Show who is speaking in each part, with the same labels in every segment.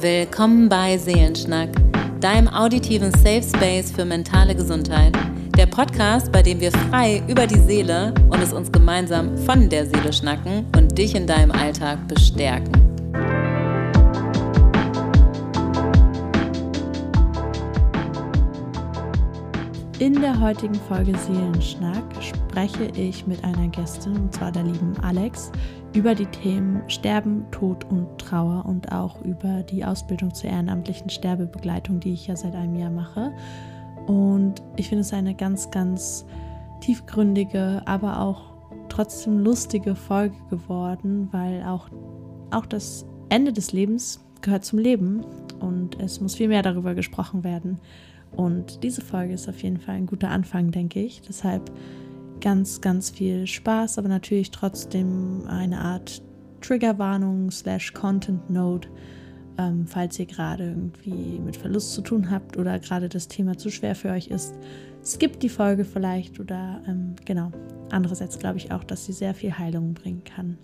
Speaker 1: Willkommen bei Seelenschnack, deinem auditiven Safe Space für mentale Gesundheit. Der Podcast, bei dem wir frei über die Seele und es uns gemeinsam von der Seele schnacken und dich in deinem Alltag bestärken.
Speaker 2: In der heutigen Folge Seelenschnack spreche ich mit einer Gästin, und zwar der lieben Alex, über die Themen Sterben, Tod und Trauer und auch über die Ausbildung zur ehrenamtlichen Sterbebegleitung, die ich ja seit einem Jahr mache. Und ich finde es eine ganz, ganz tiefgründige, aber auch trotzdem lustige Folge geworden, weil auch, auch das Ende des Lebens gehört zum Leben und es muss viel mehr darüber gesprochen werden. Und diese Folge ist auf jeden Fall ein guter Anfang, denke ich. Deshalb ganz, ganz viel Spaß, aber natürlich trotzdem eine Art Triggerwarnung slash Content Note, ähm, falls ihr gerade irgendwie mit Verlust zu tun habt oder gerade das Thema zu schwer für euch ist. Skippt die Folge vielleicht oder ähm, genau. Andererseits glaube ich auch, dass sie sehr viel Heilung bringen kann.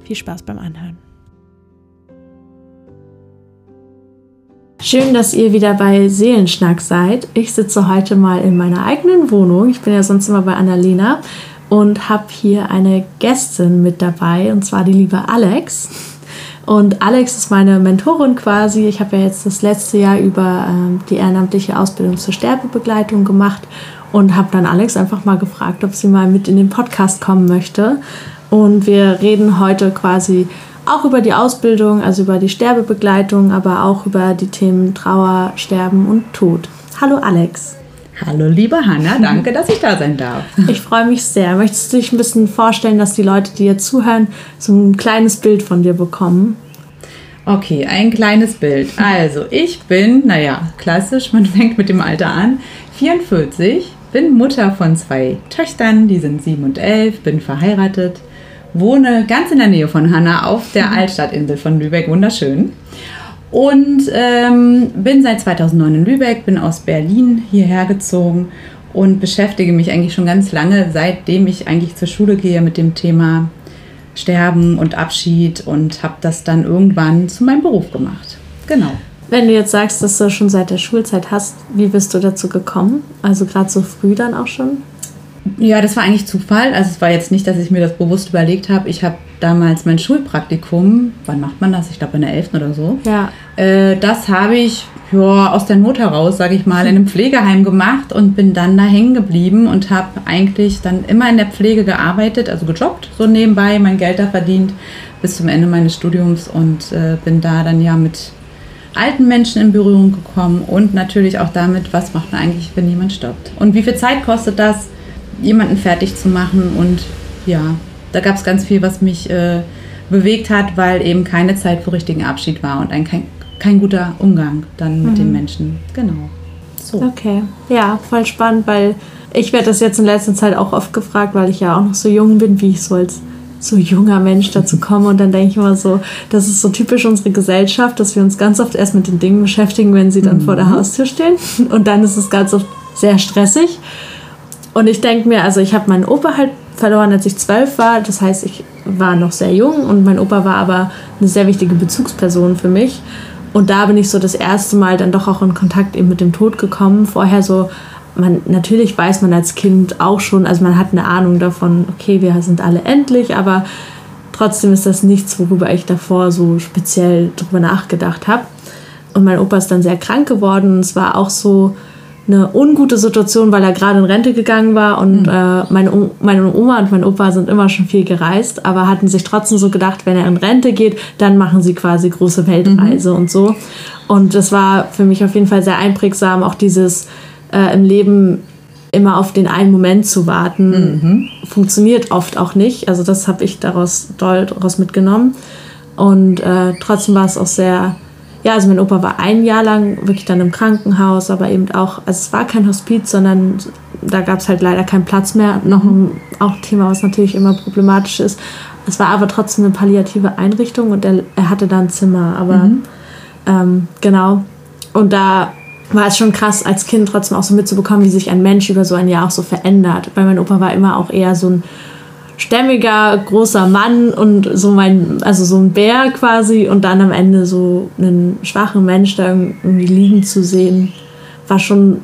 Speaker 2: Viel Spaß beim Anhören. Schön, dass ihr wieder bei Seelenschnack seid. Ich sitze heute mal in meiner eigenen Wohnung. Ich bin ja sonst immer bei Annalena und habe hier eine Gästin mit dabei und zwar die liebe Alex. Und Alex ist meine Mentorin quasi. Ich habe ja jetzt das letzte Jahr über ähm, die ehrenamtliche Ausbildung zur Sterbebegleitung gemacht und habe dann Alex einfach mal gefragt, ob sie mal mit in den Podcast kommen möchte. Und wir reden heute quasi auch über die Ausbildung, also über die Sterbebegleitung, aber auch über die Themen Trauer, Sterben und Tod. Hallo Alex.
Speaker 3: Hallo liebe Hanna, danke, dass ich da sein darf.
Speaker 2: Ich freue mich sehr. Möchtest du dich ein bisschen vorstellen, dass die Leute, die jetzt zuhören, so ein kleines Bild von dir bekommen?
Speaker 3: Okay, ein kleines Bild. Also, ich bin, naja, klassisch, man fängt mit dem Alter an, 44, bin Mutter von zwei Töchtern, die sind sieben und elf, bin verheiratet, wohne ganz in der Nähe von Hanna auf der mhm. Altstadtinsel von Lübeck, wunderschön. Und ähm, bin seit 2009 in Lübeck, bin aus Berlin hierher gezogen und beschäftige mich eigentlich schon ganz lange, seitdem ich eigentlich zur Schule gehe, mit dem Thema Sterben und Abschied und habe das dann irgendwann zu meinem Beruf gemacht. Genau.
Speaker 2: Wenn du jetzt sagst, dass du schon seit der Schulzeit hast, wie bist du dazu gekommen? Also gerade so früh dann auch schon?
Speaker 3: Ja, das war eigentlich Zufall. Also es war jetzt nicht, dass ich mir das bewusst überlegt habe. Ich habe damals mein Schulpraktikum, wann macht man das? Ich glaube in der 11. oder so.
Speaker 2: Ja.
Speaker 3: Äh, das habe ich ja, aus der Not heraus, sage ich mal, in einem Pflegeheim gemacht und bin dann da hängen geblieben und habe eigentlich dann immer in der Pflege gearbeitet, also gejobbt, so nebenbei, mein Geld da verdient bis zum Ende meines Studiums und äh, bin da dann ja mit alten Menschen in Berührung gekommen und natürlich auch damit, was macht man eigentlich, wenn jemand stirbt. Und wie viel Zeit kostet das? Jemanden fertig zu machen. Und ja, da gab es ganz viel, was mich äh, bewegt hat, weil eben keine Zeit für richtigen Abschied war und ein, kein, kein guter Umgang dann mit mhm. den Menschen. Genau.
Speaker 2: So. Okay, ja, voll spannend, weil ich werde das jetzt in letzter Zeit auch oft gefragt, weil ich ja auch noch so jung bin, wie ich so als so junger Mensch dazu komme. Und dann denke ich immer so, das ist so typisch unsere Gesellschaft, dass wir uns ganz oft erst mit den Dingen beschäftigen, wenn sie dann mhm. vor der mhm. Haustür stehen. Und dann ist es ganz oft sehr stressig. Und ich denke mir, also ich habe meinen Opa halt verloren, als ich zwölf war. Das heißt, ich war noch sehr jung und mein Opa war aber eine sehr wichtige Bezugsperson für mich. Und da bin ich so das erste Mal dann doch auch in Kontakt eben mit dem Tod gekommen. Vorher so, man, natürlich weiß man als Kind auch schon, also man hat eine Ahnung davon, okay, wir sind alle endlich, aber trotzdem ist das nichts, worüber ich davor so speziell drüber nachgedacht habe. Und mein Opa ist dann sehr krank geworden. Es war auch so, eine ungute Situation, weil er gerade in Rente gegangen war und mhm. äh, meine, meine Oma und mein Opa sind immer schon viel gereist, aber hatten sich trotzdem so gedacht, wenn er in Rente geht, dann machen sie quasi große Weltreise mhm. und so. Und das war für mich auf jeden Fall sehr einprägsam, auch dieses äh, im Leben immer auf den einen Moment zu warten, mhm. funktioniert oft auch nicht. Also das habe ich daraus doll daraus mitgenommen. Und äh, trotzdem war es auch sehr ja, also mein Opa war ein Jahr lang wirklich dann im Krankenhaus, aber eben auch, also es war kein Hospiz, sondern da gab es halt leider keinen Platz mehr. Noch ein auch ein Thema, was natürlich immer problematisch ist. Es war aber trotzdem eine palliative Einrichtung und er, er hatte da ein Zimmer. Aber mhm. ähm, genau. Und da war es schon krass, als Kind trotzdem auch so mitzubekommen, wie sich ein Mensch über so ein Jahr auch so verändert. Weil mein Opa war immer auch eher so ein stämmiger, großer Mann und so mein, also so ein Bär quasi und dann am Ende so einen schwachen Mensch da irgendwie liegen zu sehen, war schon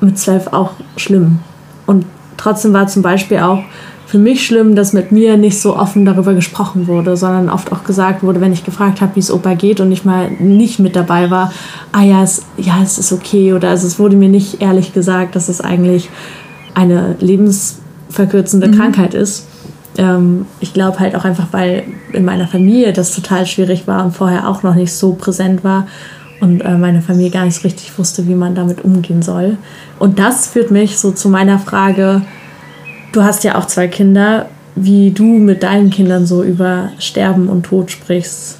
Speaker 2: mit zwölf auch schlimm. Und trotzdem war zum Beispiel auch für mich schlimm, dass mit mir nicht so offen darüber gesprochen wurde, sondern oft auch gesagt wurde, wenn ich gefragt habe, wie es Opa geht und ich mal nicht mit dabei war, ah ja, es, ja, es ist okay. Oder also es wurde mir nicht ehrlich gesagt, dass es eigentlich eine lebensverkürzende mhm. Krankheit ist. Ähm, ich glaube halt auch einfach, weil in meiner Familie das total schwierig war und vorher auch noch nicht so präsent war und äh, meine Familie gar nicht richtig wusste, wie man damit umgehen soll. Und das führt mich so zu meiner Frage, Du hast ja auch zwei Kinder, wie du mit deinen Kindern so über Sterben und Tod sprichst.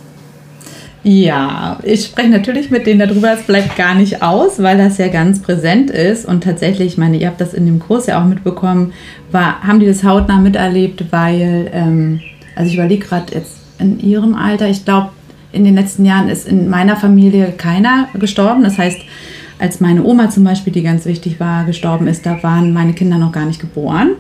Speaker 3: Ja, ich spreche natürlich mit denen darüber, es bleibt gar nicht aus, weil das ja ganz präsent ist. Und tatsächlich, ich meine, ihr habt das in dem Kurs ja auch mitbekommen, war, haben die das hautnah miterlebt, weil, ähm, also ich überlege gerade jetzt in ihrem Alter, ich glaube, in den letzten Jahren ist in meiner Familie keiner gestorben. Das heißt, als meine Oma zum Beispiel, die ganz wichtig war, gestorben ist, da waren meine Kinder noch gar nicht geboren.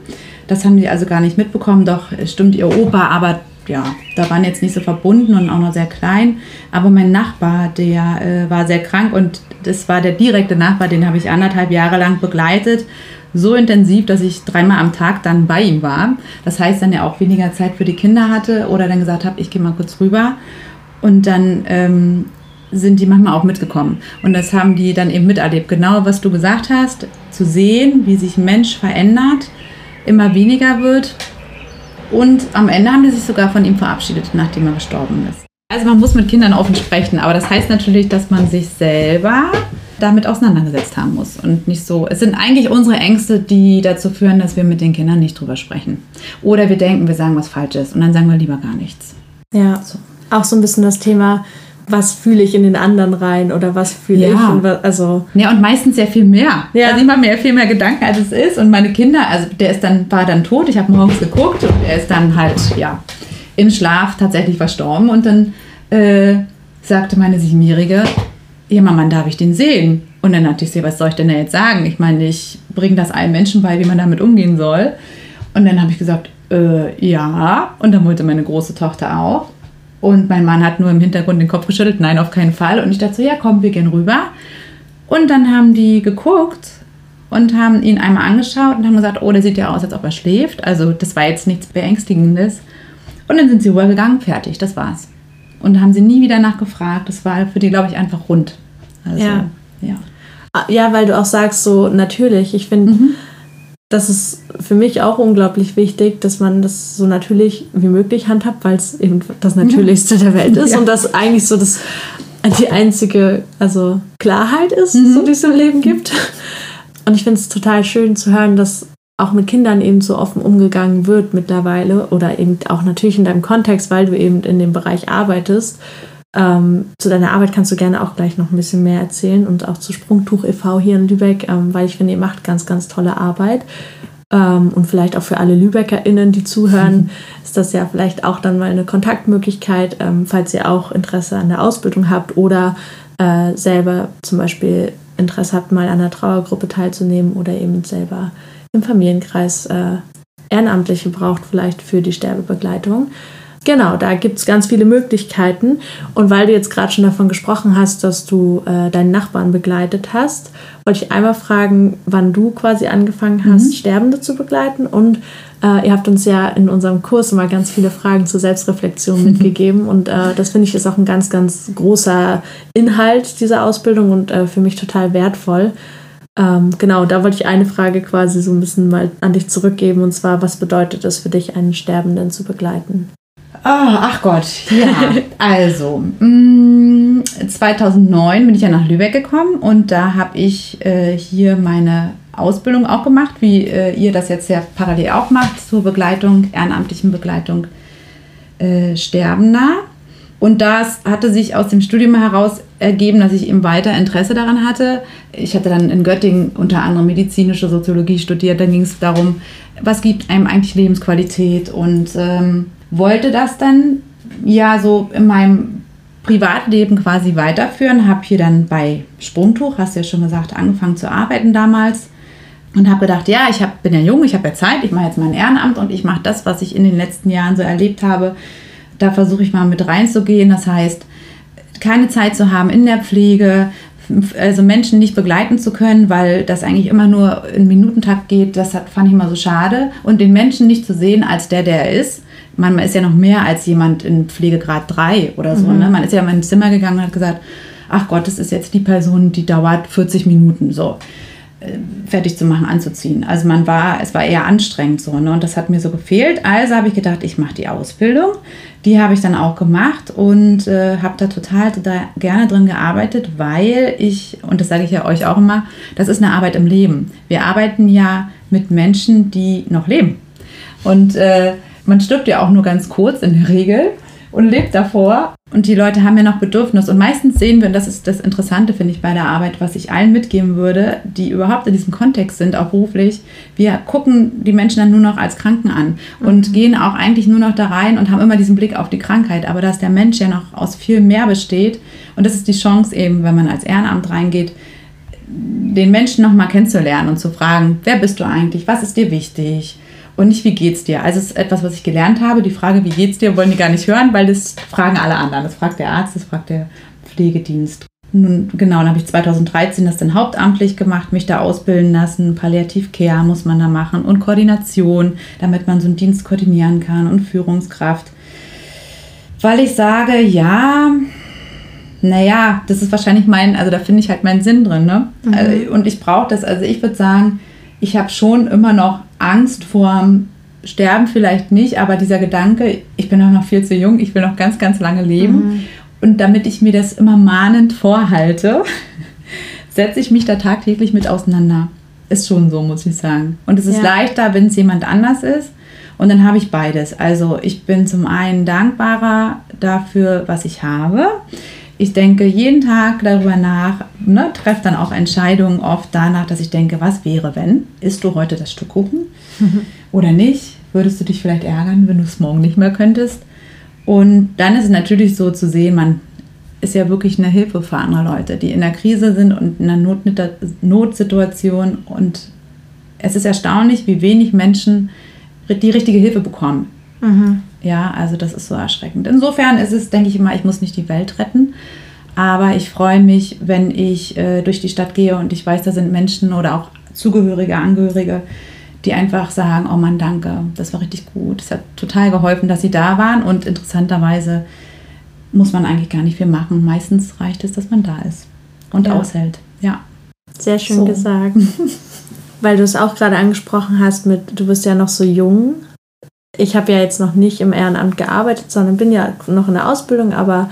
Speaker 3: Das haben die also gar nicht mitbekommen. Doch stimmt ihr Opa, aber ja, da waren jetzt nicht so verbunden und auch noch sehr klein. Aber mein Nachbar, der äh, war sehr krank und das war der direkte Nachbar, den habe ich anderthalb Jahre lang begleitet. So intensiv, dass ich dreimal am Tag dann bei ihm war. Das heißt, dann ja auch weniger Zeit für die Kinder hatte oder dann gesagt habe, ich gehe mal kurz rüber. Und dann ähm, sind die manchmal auch mitgekommen. Und das haben die dann eben miterlebt. Genau, was du gesagt hast, zu sehen, wie sich Mensch verändert, immer weniger wird. Und am Ende haben die sich sogar von ihm verabschiedet, nachdem er gestorben ist. Also man muss mit Kindern offen sprechen, aber das heißt natürlich, dass man sich selber damit auseinandergesetzt haben muss und nicht so. Es sind eigentlich unsere Ängste, die dazu führen, dass wir mit den Kindern nicht drüber sprechen. Oder wir denken, wir sagen was Falsches und dann sagen wir lieber gar nichts.
Speaker 2: Ja, so. auch so ein bisschen das Thema, was fühle ich in den anderen rein oder was fühle ja. ich. Und was, also
Speaker 3: ja, und meistens sehr viel mehr. Ja. Also ich mache mir viel mehr Gedanken, als es ist. Und meine Kinder, also der ist dann, war dann tot, ich habe morgens geguckt und er ist dann halt, ja, im Schlaf tatsächlich verstorben. Und dann äh, sagte meine Siebenjährige, ja Mama, darf ich den sehen? Und dann hatte ich was soll ich denn da jetzt sagen? Ich meine, ich bringe das allen Menschen bei, wie man damit umgehen soll. Und dann habe ich gesagt, äh, ja. Und dann wollte meine große Tochter auch. Und mein Mann hat nur im Hintergrund den Kopf geschüttelt, nein, auf keinen Fall. Und ich dachte so, ja, komm, wir gehen rüber. Und dann haben die geguckt und haben ihn einmal angeschaut und haben gesagt, oh, der sieht ja aus, als ob er schläft. Also das war jetzt nichts Beängstigendes. Und dann sind sie rübergegangen, fertig, das war's. Und haben sie nie wieder nachgefragt. Das war für die, glaube ich, einfach rund.
Speaker 2: Also, ja. ja. Ah, ja, weil du auch sagst, so natürlich. Ich finde, mhm das ist für mich auch unglaublich wichtig, dass man das so natürlich wie möglich handhabt, weil es eben das Natürlichste der Welt ist ja. und das eigentlich so das die einzige also Klarheit ist, mhm. so die es im Leben gibt. Und ich finde es total schön zu hören, dass auch mit Kindern eben so offen umgegangen wird mittlerweile oder eben auch natürlich in deinem Kontext, weil du eben in dem Bereich arbeitest ähm, zu deiner Arbeit kannst du gerne auch gleich noch ein bisschen mehr erzählen und auch zu Sprungtuch e.V. hier in Lübeck, ähm, weil ich finde, ihr macht ganz, ganz tolle Arbeit. Ähm, und vielleicht auch für alle LübeckerInnen, die zuhören, ist das ja vielleicht auch dann mal eine Kontaktmöglichkeit, ähm, falls ihr auch Interesse an der Ausbildung habt oder äh, selber zum Beispiel Interesse habt, mal an einer Trauergruppe teilzunehmen oder eben selber im Familienkreis äh, Ehrenamtliche braucht, vielleicht für die Sterbebegleitung. Genau, da gibt es ganz viele Möglichkeiten. Und weil du jetzt gerade schon davon gesprochen hast, dass du äh, deinen Nachbarn begleitet hast, wollte ich einmal fragen, wann du quasi angefangen hast, mhm. Sterbende zu begleiten. Und äh, ihr habt uns ja in unserem Kurs immer ganz viele Fragen zur Selbstreflexion mhm. mitgegeben. Und äh, das finde ich ist auch ein ganz, ganz großer Inhalt dieser Ausbildung und äh, für mich total wertvoll. Ähm, genau, da wollte ich eine Frage quasi so ein bisschen mal an dich zurückgeben. Und zwar, was bedeutet es für dich, einen Sterbenden zu begleiten?
Speaker 3: Oh, ach Gott, ja. also, mh, mm, 2009 bin ich ja nach Lübeck gekommen und da habe ich äh, hier meine Ausbildung auch gemacht, wie äh, ihr das jetzt ja parallel auch macht, zur Begleitung, ehrenamtlichen Begleitung äh, Sterbender. Und das hatte sich aus dem Studium heraus ergeben, dass ich eben weiter Interesse daran hatte. Ich hatte dann in Göttingen unter anderem medizinische Soziologie studiert. Dann ging es darum, was gibt einem eigentlich Lebensqualität und ähm, wollte das dann ja so in meinem Privatleben quasi weiterführen, habe hier dann bei Sprungtuch, hast du ja schon gesagt, angefangen zu arbeiten damals. und habe gedacht, ja, ich hab, bin ja jung, ich habe ja Zeit, ich mache jetzt mein Ehrenamt und ich mache das, was ich in den letzten Jahren so erlebt habe. Da versuche ich mal mit reinzugehen. Das heißt, keine Zeit zu haben in der Pflege, also Menschen nicht begleiten zu können, weil das eigentlich immer nur in Minutentakt geht, das hat, fand ich immer so schade. Und den Menschen nicht zu sehen als der, der er ist. Man, man ist ja noch mehr als jemand in Pflegegrad 3 oder so. Mhm. Ne? Man ist ja in mein Zimmer gegangen und hat gesagt, ach Gott, das ist jetzt die Person, die dauert 40 Minuten so äh, fertig zu machen, anzuziehen. Also man war, es war eher anstrengend so, ne? Und das hat mir so gefehlt. Also habe ich gedacht, ich mache die Ausbildung. Die habe ich dann auch gemacht und äh, habe da total, total gerne drin gearbeitet, weil ich, und das sage ich ja euch auch immer, das ist eine Arbeit im Leben. Wir arbeiten ja mit Menschen, die noch leben. Und äh, man stirbt ja auch nur ganz kurz in der Regel und lebt davor. Und die Leute haben ja noch Bedürfnis. Und meistens sehen wir, und das ist das Interessante, finde ich, bei der Arbeit, was ich allen mitgeben würde, die überhaupt in diesem Kontext sind, auch beruflich, wir gucken die Menschen dann nur noch als Kranken an und mhm. gehen auch eigentlich nur noch da rein und haben immer diesen Blick auf die Krankheit. Aber dass der Mensch ja noch aus viel mehr besteht. Und das ist die Chance eben, wenn man als Ehrenamt reingeht, den Menschen nochmal kennenzulernen und zu fragen, wer bist du eigentlich, was ist dir wichtig, und nicht, wie geht's dir? Also es ist etwas, was ich gelernt habe. Die Frage, wie geht's dir, wollen die gar nicht hören, weil das fragen alle anderen. Das fragt der Arzt, das fragt der Pflegedienst. Nun, genau, dann habe ich 2013 das dann hauptamtlich gemacht, mich da ausbilden lassen. Palliativcare muss man da machen und Koordination, damit man so einen Dienst koordinieren kann und Führungskraft. Weil ich sage, ja, naja, das ist wahrscheinlich mein, also da finde ich halt meinen Sinn drin. Ne? Mhm. Also, und ich brauche das, also ich würde sagen, ich habe schon immer noch Angst vorm Sterben vielleicht nicht, aber dieser Gedanke, ich bin auch noch viel zu jung, ich will noch ganz, ganz lange leben. Mhm. Und damit ich mir das immer mahnend vorhalte, setze ich mich da tagtäglich mit auseinander. Ist schon so, muss ich sagen. Und es ist ja. leichter, wenn es jemand anders ist. Und dann habe ich beides. Also ich bin zum einen dankbarer dafür, was ich habe ich denke jeden Tag darüber nach, ne, treffe dann auch Entscheidungen oft danach, dass ich denke, was wäre, wenn? Isst du heute das Stück Kuchen mhm. oder nicht? Würdest du dich vielleicht ärgern, wenn du es morgen nicht mehr könntest? Und dann ist es natürlich so zu sehen, man ist ja wirklich eine Hilfe für andere Leute, die in der Krise sind und in einer Not Notsituation. Und es ist erstaunlich, wie wenig Menschen die richtige Hilfe bekommen. Mhm. Ja, also das ist so erschreckend. Insofern ist es, denke ich immer, ich muss nicht die Welt retten. Aber ich freue mich, wenn ich äh, durch die Stadt gehe und ich weiß, da sind Menschen oder auch Zugehörige, Angehörige, die einfach sagen, oh Mann, danke, das war richtig gut. Es hat total geholfen, dass sie da waren. Und interessanterweise muss man eigentlich gar nicht viel machen. Meistens reicht es, dass man da ist und ja. aushält. Ja.
Speaker 2: Sehr schön so. gesagt. Weil du es auch gerade angesprochen hast mit, du bist ja noch so jung ich habe ja jetzt noch nicht im Ehrenamt gearbeitet, sondern bin ja noch in der Ausbildung, aber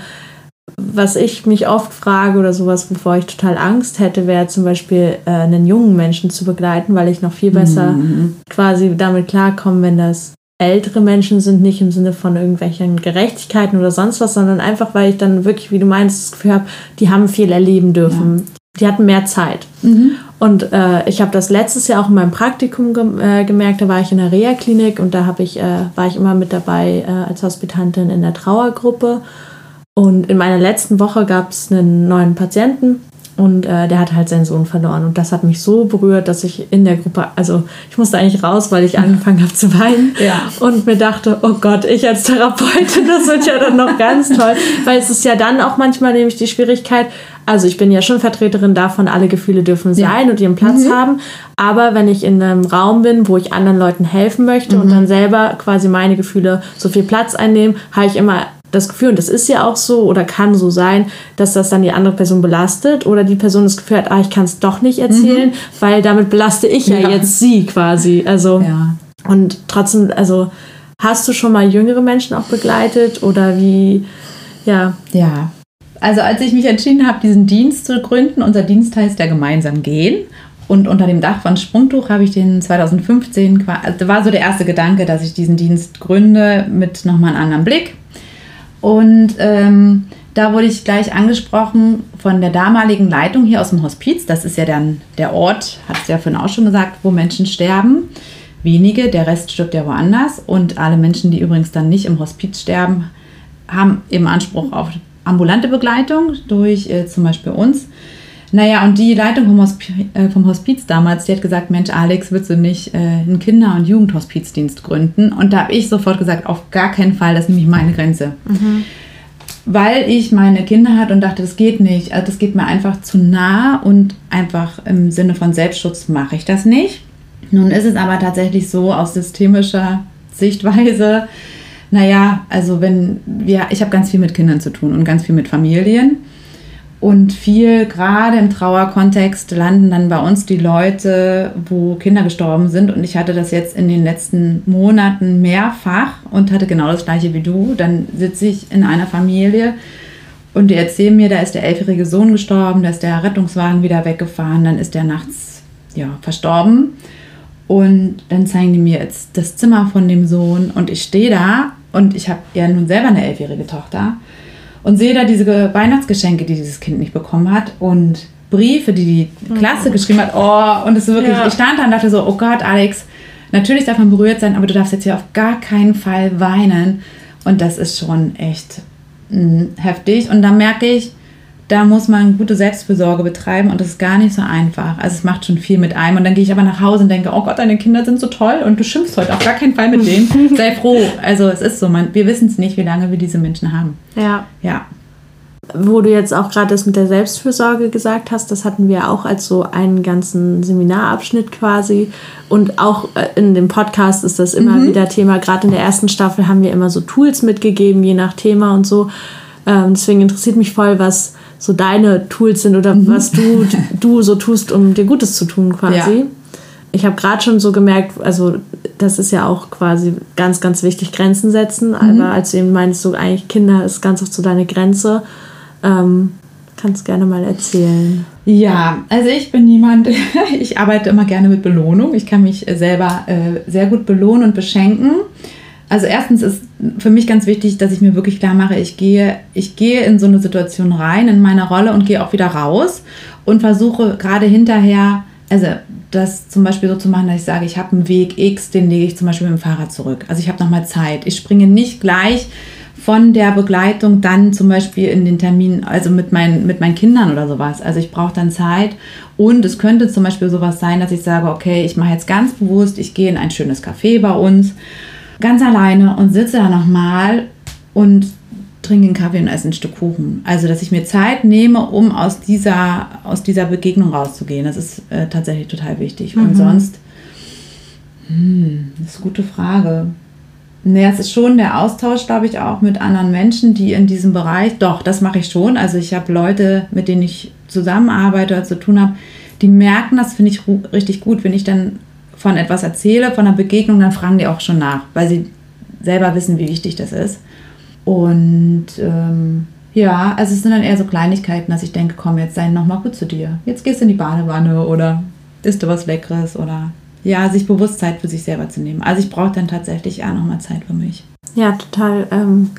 Speaker 2: was ich mich oft frage oder sowas, wovor ich total Angst hätte, wäre zum Beispiel äh, einen jungen Menschen zu begleiten, weil ich noch viel besser mhm. quasi damit klarkomme, wenn das ältere Menschen sind, nicht im Sinne von irgendwelchen Gerechtigkeiten oder sonst was, sondern einfach, weil ich dann wirklich, wie du meinst, das Gefühl habe, die haben viel erleben dürfen. Ja. Die hatten mehr Zeit. Mhm. Und äh, ich habe das letztes Jahr auch in meinem Praktikum gem äh, gemerkt. Da war ich in der Reha-Klinik und da ich, äh, war ich immer mit dabei äh, als Hospitantin in der Trauergruppe. Und in meiner letzten Woche gab es einen neuen Patienten und äh, der hat halt seinen Sohn verloren. Und das hat mich so berührt, dass ich in der Gruppe, also ich musste eigentlich raus, weil ich angefangen habe zu weinen. Ja. Und mir dachte, oh Gott, ich als Therapeutin, das wird ja dann noch ganz toll. Weil es ist ja dann auch manchmal nämlich die Schwierigkeit, also ich bin ja schon Vertreterin davon, alle Gefühle dürfen sein ja. und ihren Platz mhm. haben. Aber wenn ich in einem Raum bin, wo ich anderen Leuten helfen möchte mhm. und dann selber quasi meine Gefühle so viel Platz einnehmen, habe ich immer das Gefühl, und das ist ja auch so oder kann so sein, dass das dann die andere Person belastet oder die Person das Gefühl hat, ah, ich kann es doch nicht erzählen, mhm. weil damit belaste ich ja, ja, jetzt sie quasi. Also ja. und trotzdem, also hast du schon mal jüngere Menschen auch begleitet oder wie, ja.
Speaker 3: Ja. Also als ich mich entschieden habe, diesen Dienst zu gründen, unser Dienst heißt ja gemeinsam gehen. Und unter dem Dach von Sprungtuch habe ich den 2015, also war so der erste Gedanke, dass ich diesen Dienst gründe mit nochmal einem anderen Blick und ähm, da wurde ich gleich angesprochen von der damaligen Leitung hier aus dem Hospiz. Das ist ja dann der Ort, hat es ja vorhin auch schon gesagt, wo Menschen sterben. Wenige, der Rest stirbt ja woanders. Und alle Menschen, die übrigens dann nicht im Hospiz sterben, haben eben Anspruch auf ambulante Begleitung durch äh, zum Beispiel uns. Naja, und die Leitung vom, Hospi äh, vom Hospiz damals, die hat gesagt, Mensch, Alex, würdest du nicht äh, einen Kinder- und Jugendhospizdienst gründen? Und da habe ich sofort gesagt, auf gar keinen Fall, das ist nämlich meine Grenze. Mhm. Weil ich meine Kinder hatte und dachte, das geht nicht. Also das geht mir einfach zu nah und einfach im Sinne von Selbstschutz mache ich das nicht. Nun ist es aber tatsächlich so aus systemischer Sichtweise, naja, also wenn wir, ich habe ganz viel mit Kindern zu tun und ganz viel mit Familien. Und viel, gerade im Trauerkontext, landen dann bei uns die Leute, wo Kinder gestorben sind. Und ich hatte das jetzt in den letzten Monaten mehrfach und hatte genau das gleiche wie du. Dann sitze ich in einer Familie und die erzählen mir, da ist der elfjährige Sohn gestorben, da ist der Rettungswagen wieder weggefahren, dann ist der nachts ja, verstorben. Und dann zeigen die mir jetzt das Zimmer von dem Sohn und ich stehe da und ich habe ja nun selber eine elfjährige Tochter und sehe da diese Weihnachtsgeschenke, die dieses Kind nicht bekommen hat und Briefe, die die Klasse mhm. geschrieben hat. Oh, und es ist wirklich, ja. ich stand da und dachte so, oh Gott, Alex, natürlich darf man berührt sein, aber du darfst jetzt hier auf gar keinen Fall weinen. Und das ist schon echt mh, mm, heftig. Und da merke ich, da muss man gute Selbstfürsorge betreiben und das ist gar nicht so einfach. Also es macht schon viel mit einem und dann gehe ich aber nach Hause und denke, oh Gott, deine Kinder sind so toll und du schimpfst heute auf gar keinen Fall mit denen. Sei froh. Also es ist so, man, wir wissen es nicht, wie lange wir diese Menschen haben.
Speaker 2: Ja.
Speaker 3: Ja.
Speaker 2: Wo du jetzt auch gerade das mit der Selbstfürsorge gesagt hast, das hatten wir auch als so einen ganzen Seminarabschnitt quasi. Und auch äh, in dem Podcast ist das immer mhm. wieder Thema. Gerade in der ersten Staffel haben wir immer so Tools mitgegeben, je nach Thema und so. Ähm, deswegen interessiert mich voll, was so deine Tools sind oder mhm. was du, du so tust, um dir Gutes zu tun quasi. Ja. Ich habe gerade schon so gemerkt, also das ist ja auch quasi ganz, ganz wichtig, Grenzen setzen. Mhm. Aber als du eben meinst, so eigentlich Kinder ist ganz oft so deine Grenze. Ähm, kannst gerne mal erzählen.
Speaker 3: Ja, also ich bin jemand, ich arbeite immer gerne mit Belohnung. Ich kann mich selber äh, sehr gut belohnen und beschenken. Also erstens ist für mich ganz wichtig, dass ich mir wirklich klar mache, ich gehe, ich gehe in so eine Situation rein, in meine Rolle und gehe auch wieder raus und versuche gerade hinterher, also das zum Beispiel so zu machen, dass ich sage, ich habe einen Weg X, den lege ich zum Beispiel mit dem Fahrrad zurück. Also ich habe nochmal Zeit. Ich springe nicht gleich von der Begleitung dann zum Beispiel in den Termin, also mit meinen, mit meinen Kindern oder sowas. Also ich brauche dann Zeit und es könnte zum Beispiel sowas sein, dass ich sage, okay, ich mache jetzt ganz bewusst, ich gehe in ein schönes Café bei uns ganz alleine und sitze da nochmal und trinke einen Kaffee und esse ein Stück Kuchen. Also, dass ich mir Zeit nehme, um aus dieser, aus dieser Begegnung rauszugehen. Das ist äh, tatsächlich total wichtig. Mhm. Und sonst, hm, das ist eine gute Frage. Naja, es ist schon der Austausch, glaube ich, auch mit anderen Menschen, die in diesem Bereich, doch, das mache ich schon. Also ich habe Leute, mit denen ich zusammenarbeite oder zu tun habe, die merken das, finde ich richtig gut, wenn ich dann von etwas erzähle, von einer Begegnung, dann fragen die auch schon nach, weil sie selber wissen, wie wichtig das ist. Und ähm, ja, also es sind dann eher so Kleinigkeiten, dass ich denke, komm, jetzt sei noch mal gut zu dir. Jetzt gehst du in die Badewanne oder isst du was Leckeres oder ja, sich bewusst Zeit für sich selber zu nehmen. Also ich brauche dann tatsächlich auch noch mal Zeit für mich.
Speaker 2: Ja, total. Ähm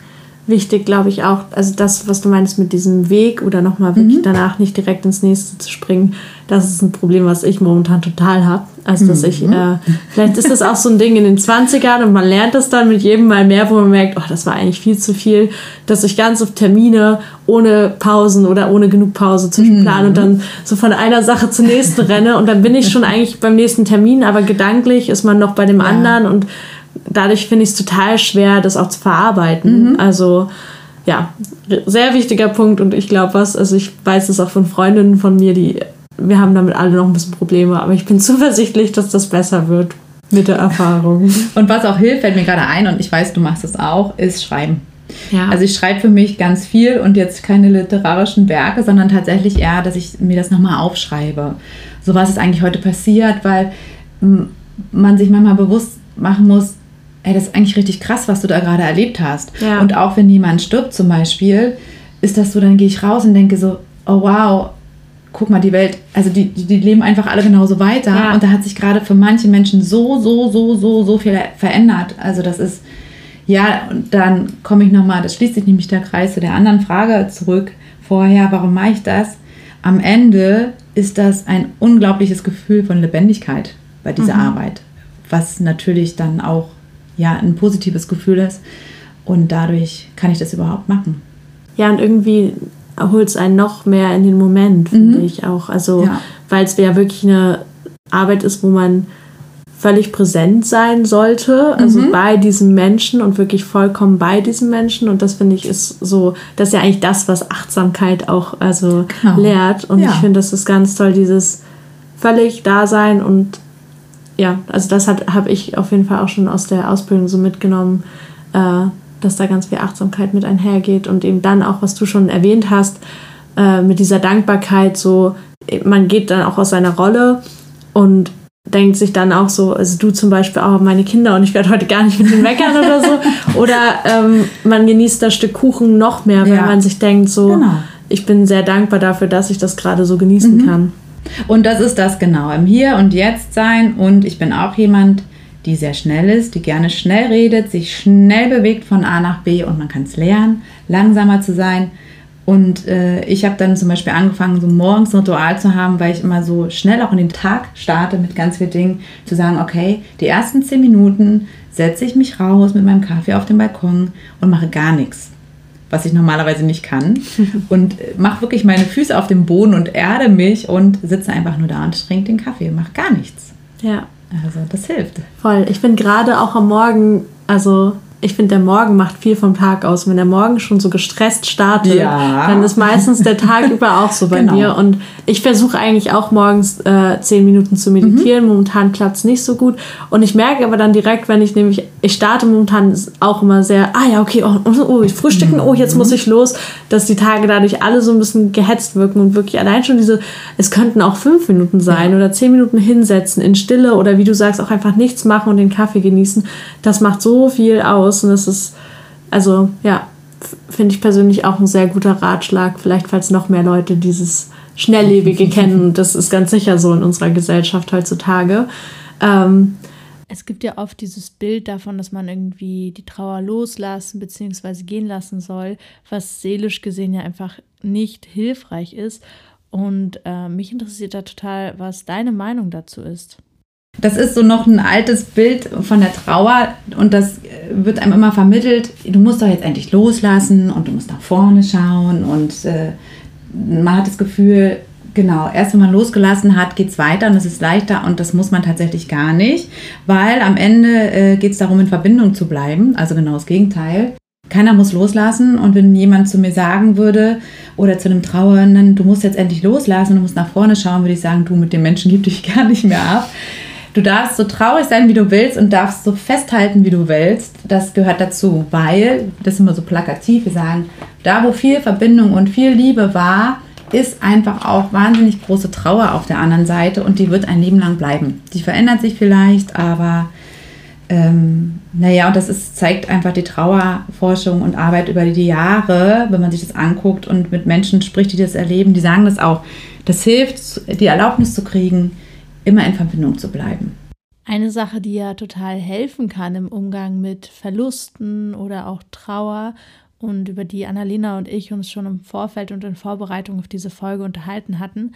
Speaker 2: wichtig, glaube ich, auch, also das, was du meinst mit diesem Weg oder nochmal wirklich mhm. danach nicht direkt ins nächste zu springen, das ist ein Problem, was ich momentan total habe. Also, dass mhm. ich, äh, vielleicht ist das auch so ein Ding in den 20ern und man lernt das dann mit jedem Mal mehr, wo man merkt, oh, das war eigentlich viel zu viel, dass ich ganz auf Termine ohne Pausen oder ohne genug Pause zwischen mhm. planen und dann so von einer Sache zur nächsten renne und dann bin ich schon eigentlich beim nächsten Termin, aber gedanklich ist man noch bei dem ja. anderen und dadurch finde ich es total schwer, das auch zu verarbeiten. Mhm. Also ja, sehr wichtiger Punkt und ich glaube was, also ich weiß es auch von Freundinnen von mir, die, wir haben damit alle noch ein bisschen Probleme, aber ich bin zuversichtlich, dass das besser wird mit der Erfahrung.
Speaker 3: Und was auch hilft, fällt mir gerade ein und ich weiß, du machst es auch, ist Schreiben. Ja. Also ich schreibe für mich ganz viel und jetzt keine literarischen Werke, sondern tatsächlich eher, dass ich mir das nochmal aufschreibe. So was ist eigentlich heute passiert, weil man sich manchmal bewusst machen muss, ey, das ist eigentlich richtig krass, was du da gerade erlebt hast. Ja. Und auch wenn jemand stirbt zum Beispiel, ist das so, dann gehe ich raus und denke so, oh wow, guck mal, die Welt, also die, die leben einfach alle genauso weiter. Ja. Und da hat sich gerade für manche Menschen so, so, so, so, so viel verändert. Also das ist, ja, und dann komme ich nochmal, das schließt sich nämlich der Kreis zu der anderen Frage zurück vorher, warum mache ich das? Am Ende ist das ein unglaubliches Gefühl von Lebendigkeit bei dieser mhm. Arbeit, was natürlich dann auch ja, ein positives Gefühl ist. Und dadurch kann ich das überhaupt machen.
Speaker 2: Ja, und irgendwie holt es einen noch mehr in den Moment, finde
Speaker 3: Mhm.
Speaker 2: ich auch. Also,
Speaker 3: Ja.
Speaker 2: weil es ja wirklich eine Arbeit ist, wo man völlig präsent sein sollte, also
Speaker 3: Mhm.
Speaker 2: bei diesem Menschen und wirklich vollkommen bei diesem Menschen. Und das finde ich ist so, das ist ja eigentlich das, was Achtsamkeit auch also
Speaker 3: Genau.
Speaker 2: lehrt. Und
Speaker 3: Ja.
Speaker 2: ich finde, das ist ganz toll, dieses völlig Dasein und ja, also das habe ich auf jeden Fall auch schon aus der Ausbildung so mitgenommen, äh, dass da ganz viel Achtsamkeit mit einhergeht und eben dann auch, was du schon erwähnt hast, äh, mit dieser Dankbarkeit so, man geht dann auch aus seiner Rolle und denkt sich dann auch so, also du zum Beispiel auch meine Kinder und ich werde heute gar nicht mit denen meckern oder so. Oder ähm, man genießt das Stück Kuchen noch mehr,
Speaker 3: Ja.
Speaker 2: man sich denkt so,
Speaker 3: Genau.
Speaker 2: ich bin sehr dankbar dafür, dass ich das gerade so genießen kann.
Speaker 3: Und das ist das genau, im Hier und Jetzt sein. Und ich bin auch jemand, die sehr schnell ist, die gerne schnell redet, sich schnell bewegt von A nach B und man kann es lernen, langsamer zu sein. Und äh, ich habe dann zum Beispiel angefangen, so morgens ein Ritual zu haben, weil ich immer so schnell auch in den Tag starte mit ganz vielen Dingen, zu sagen, okay, die ersten zehn Minuten setze ich mich raus mit meinem Kaffee auf den Balkon und mache gar nichts was ich normalerweise nicht kann. Und mache wirklich meine Füße auf den Boden und erde mich und sitze einfach nur da und trinke den Kaffee und mache gar nichts.
Speaker 2: Ja.
Speaker 3: Also das hilft.
Speaker 2: Voll. Ich bin gerade auch am Morgen, also ich finde, der Morgen macht viel vom Tag aus. Wenn der Morgen schon so gestresst startet,
Speaker 3: Ja.
Speaker 2: dann ist meistens der Tag über auch so bei
Speaker 3: Genau.
Speaker 2: mir. Und ich versuche eigentlich auch morgens äh, zehn Minuten zu meditieren. Momentan klappt es nicht so gut. Und ich merke aber dann direkt, wenn ich nämlich, ich starte momentan auch immer sehr, ah ja, okay, oh, oh ich frühstücken, oh, jetzt muss ich los, dass die Tage dadurch alle so ein bisschen gehetzt wirken und wirklich allein schon diese, es könnten auch fünf Minuten sein oder zehn Minuten hinsetzen in Stille oder wie du sagst, auch einfach nichts machen und den Kaffee genießen. Das macht so viel aus und das ist, also ja, finde ich persönlich auch ein sehr guter Ratschlag. Vielleicht, falls noch mehr Leute dieses Schnelllebige kennen. Das ist ganz sicher so in unserer Gesellschaft heutzutage. Ähm, es gibt ja oft dieses Bild davon, dass man irgendwie die Trauer loslassen bzw. gehen lassen soll, was seelisch gesehen ja einfach nicht hilfreich ist. Und äh, mich interessiert da total, was deine Meinung dazu ist.
Speaker 3: Das ist so noch ein altes Bild von der Trauer und das wird einem immer vermittelt, du musst doch jetzt endlich loslassen und du musst nach vorne schauen und äh, man hat das Gefühl, genau, erst wenn man losgelassen hat, geht es weiter und es ist leichter und das muss man tatsächlich gar nicht, weil am Ende äh, geht es darum, in Verbindung zu bleiben, also genau das Gegenteil. Keiner muss loslassen und wenn jemand zu mir sagen würde oder zu einem Trauernden, du musst jetzt endlich loslassen, du musst nach vorne schauen, würde ich sagen, du mit dem Menschen gib dich gar nicht mehr ab. Du darfst so traurig sein, wie du willst und darfst so festhalten, wie du willst. Das gehört dazu, weil, das ist immer so plakativ, wir sagen, da wo viel Verbindung und viel Liebe war, ist einfach auch wahnsinnig große Trauer auf der anderen Seite und die wird ein Leben lang bleiben. Die verändert sich vielleicht, aber ähm, naja, und das ist, zeigt einfach die Trauerforschung und Arbeit über die Jahre, wenn man sich das anguckt und mit Menschen spricht, die das erleben, die sagen das auch. Das hilft, die Erlaubnis zu kriegen, immer in Verbindung zu bleiben.
Speaker 2: Eine Sache, die ja total helfen kann im Umgang mit Verlusten oder auch Trauer und über die Annalena und ich uns schon im Vorfeld und in Vorbereitung auf diese Folge unterhalten hatten,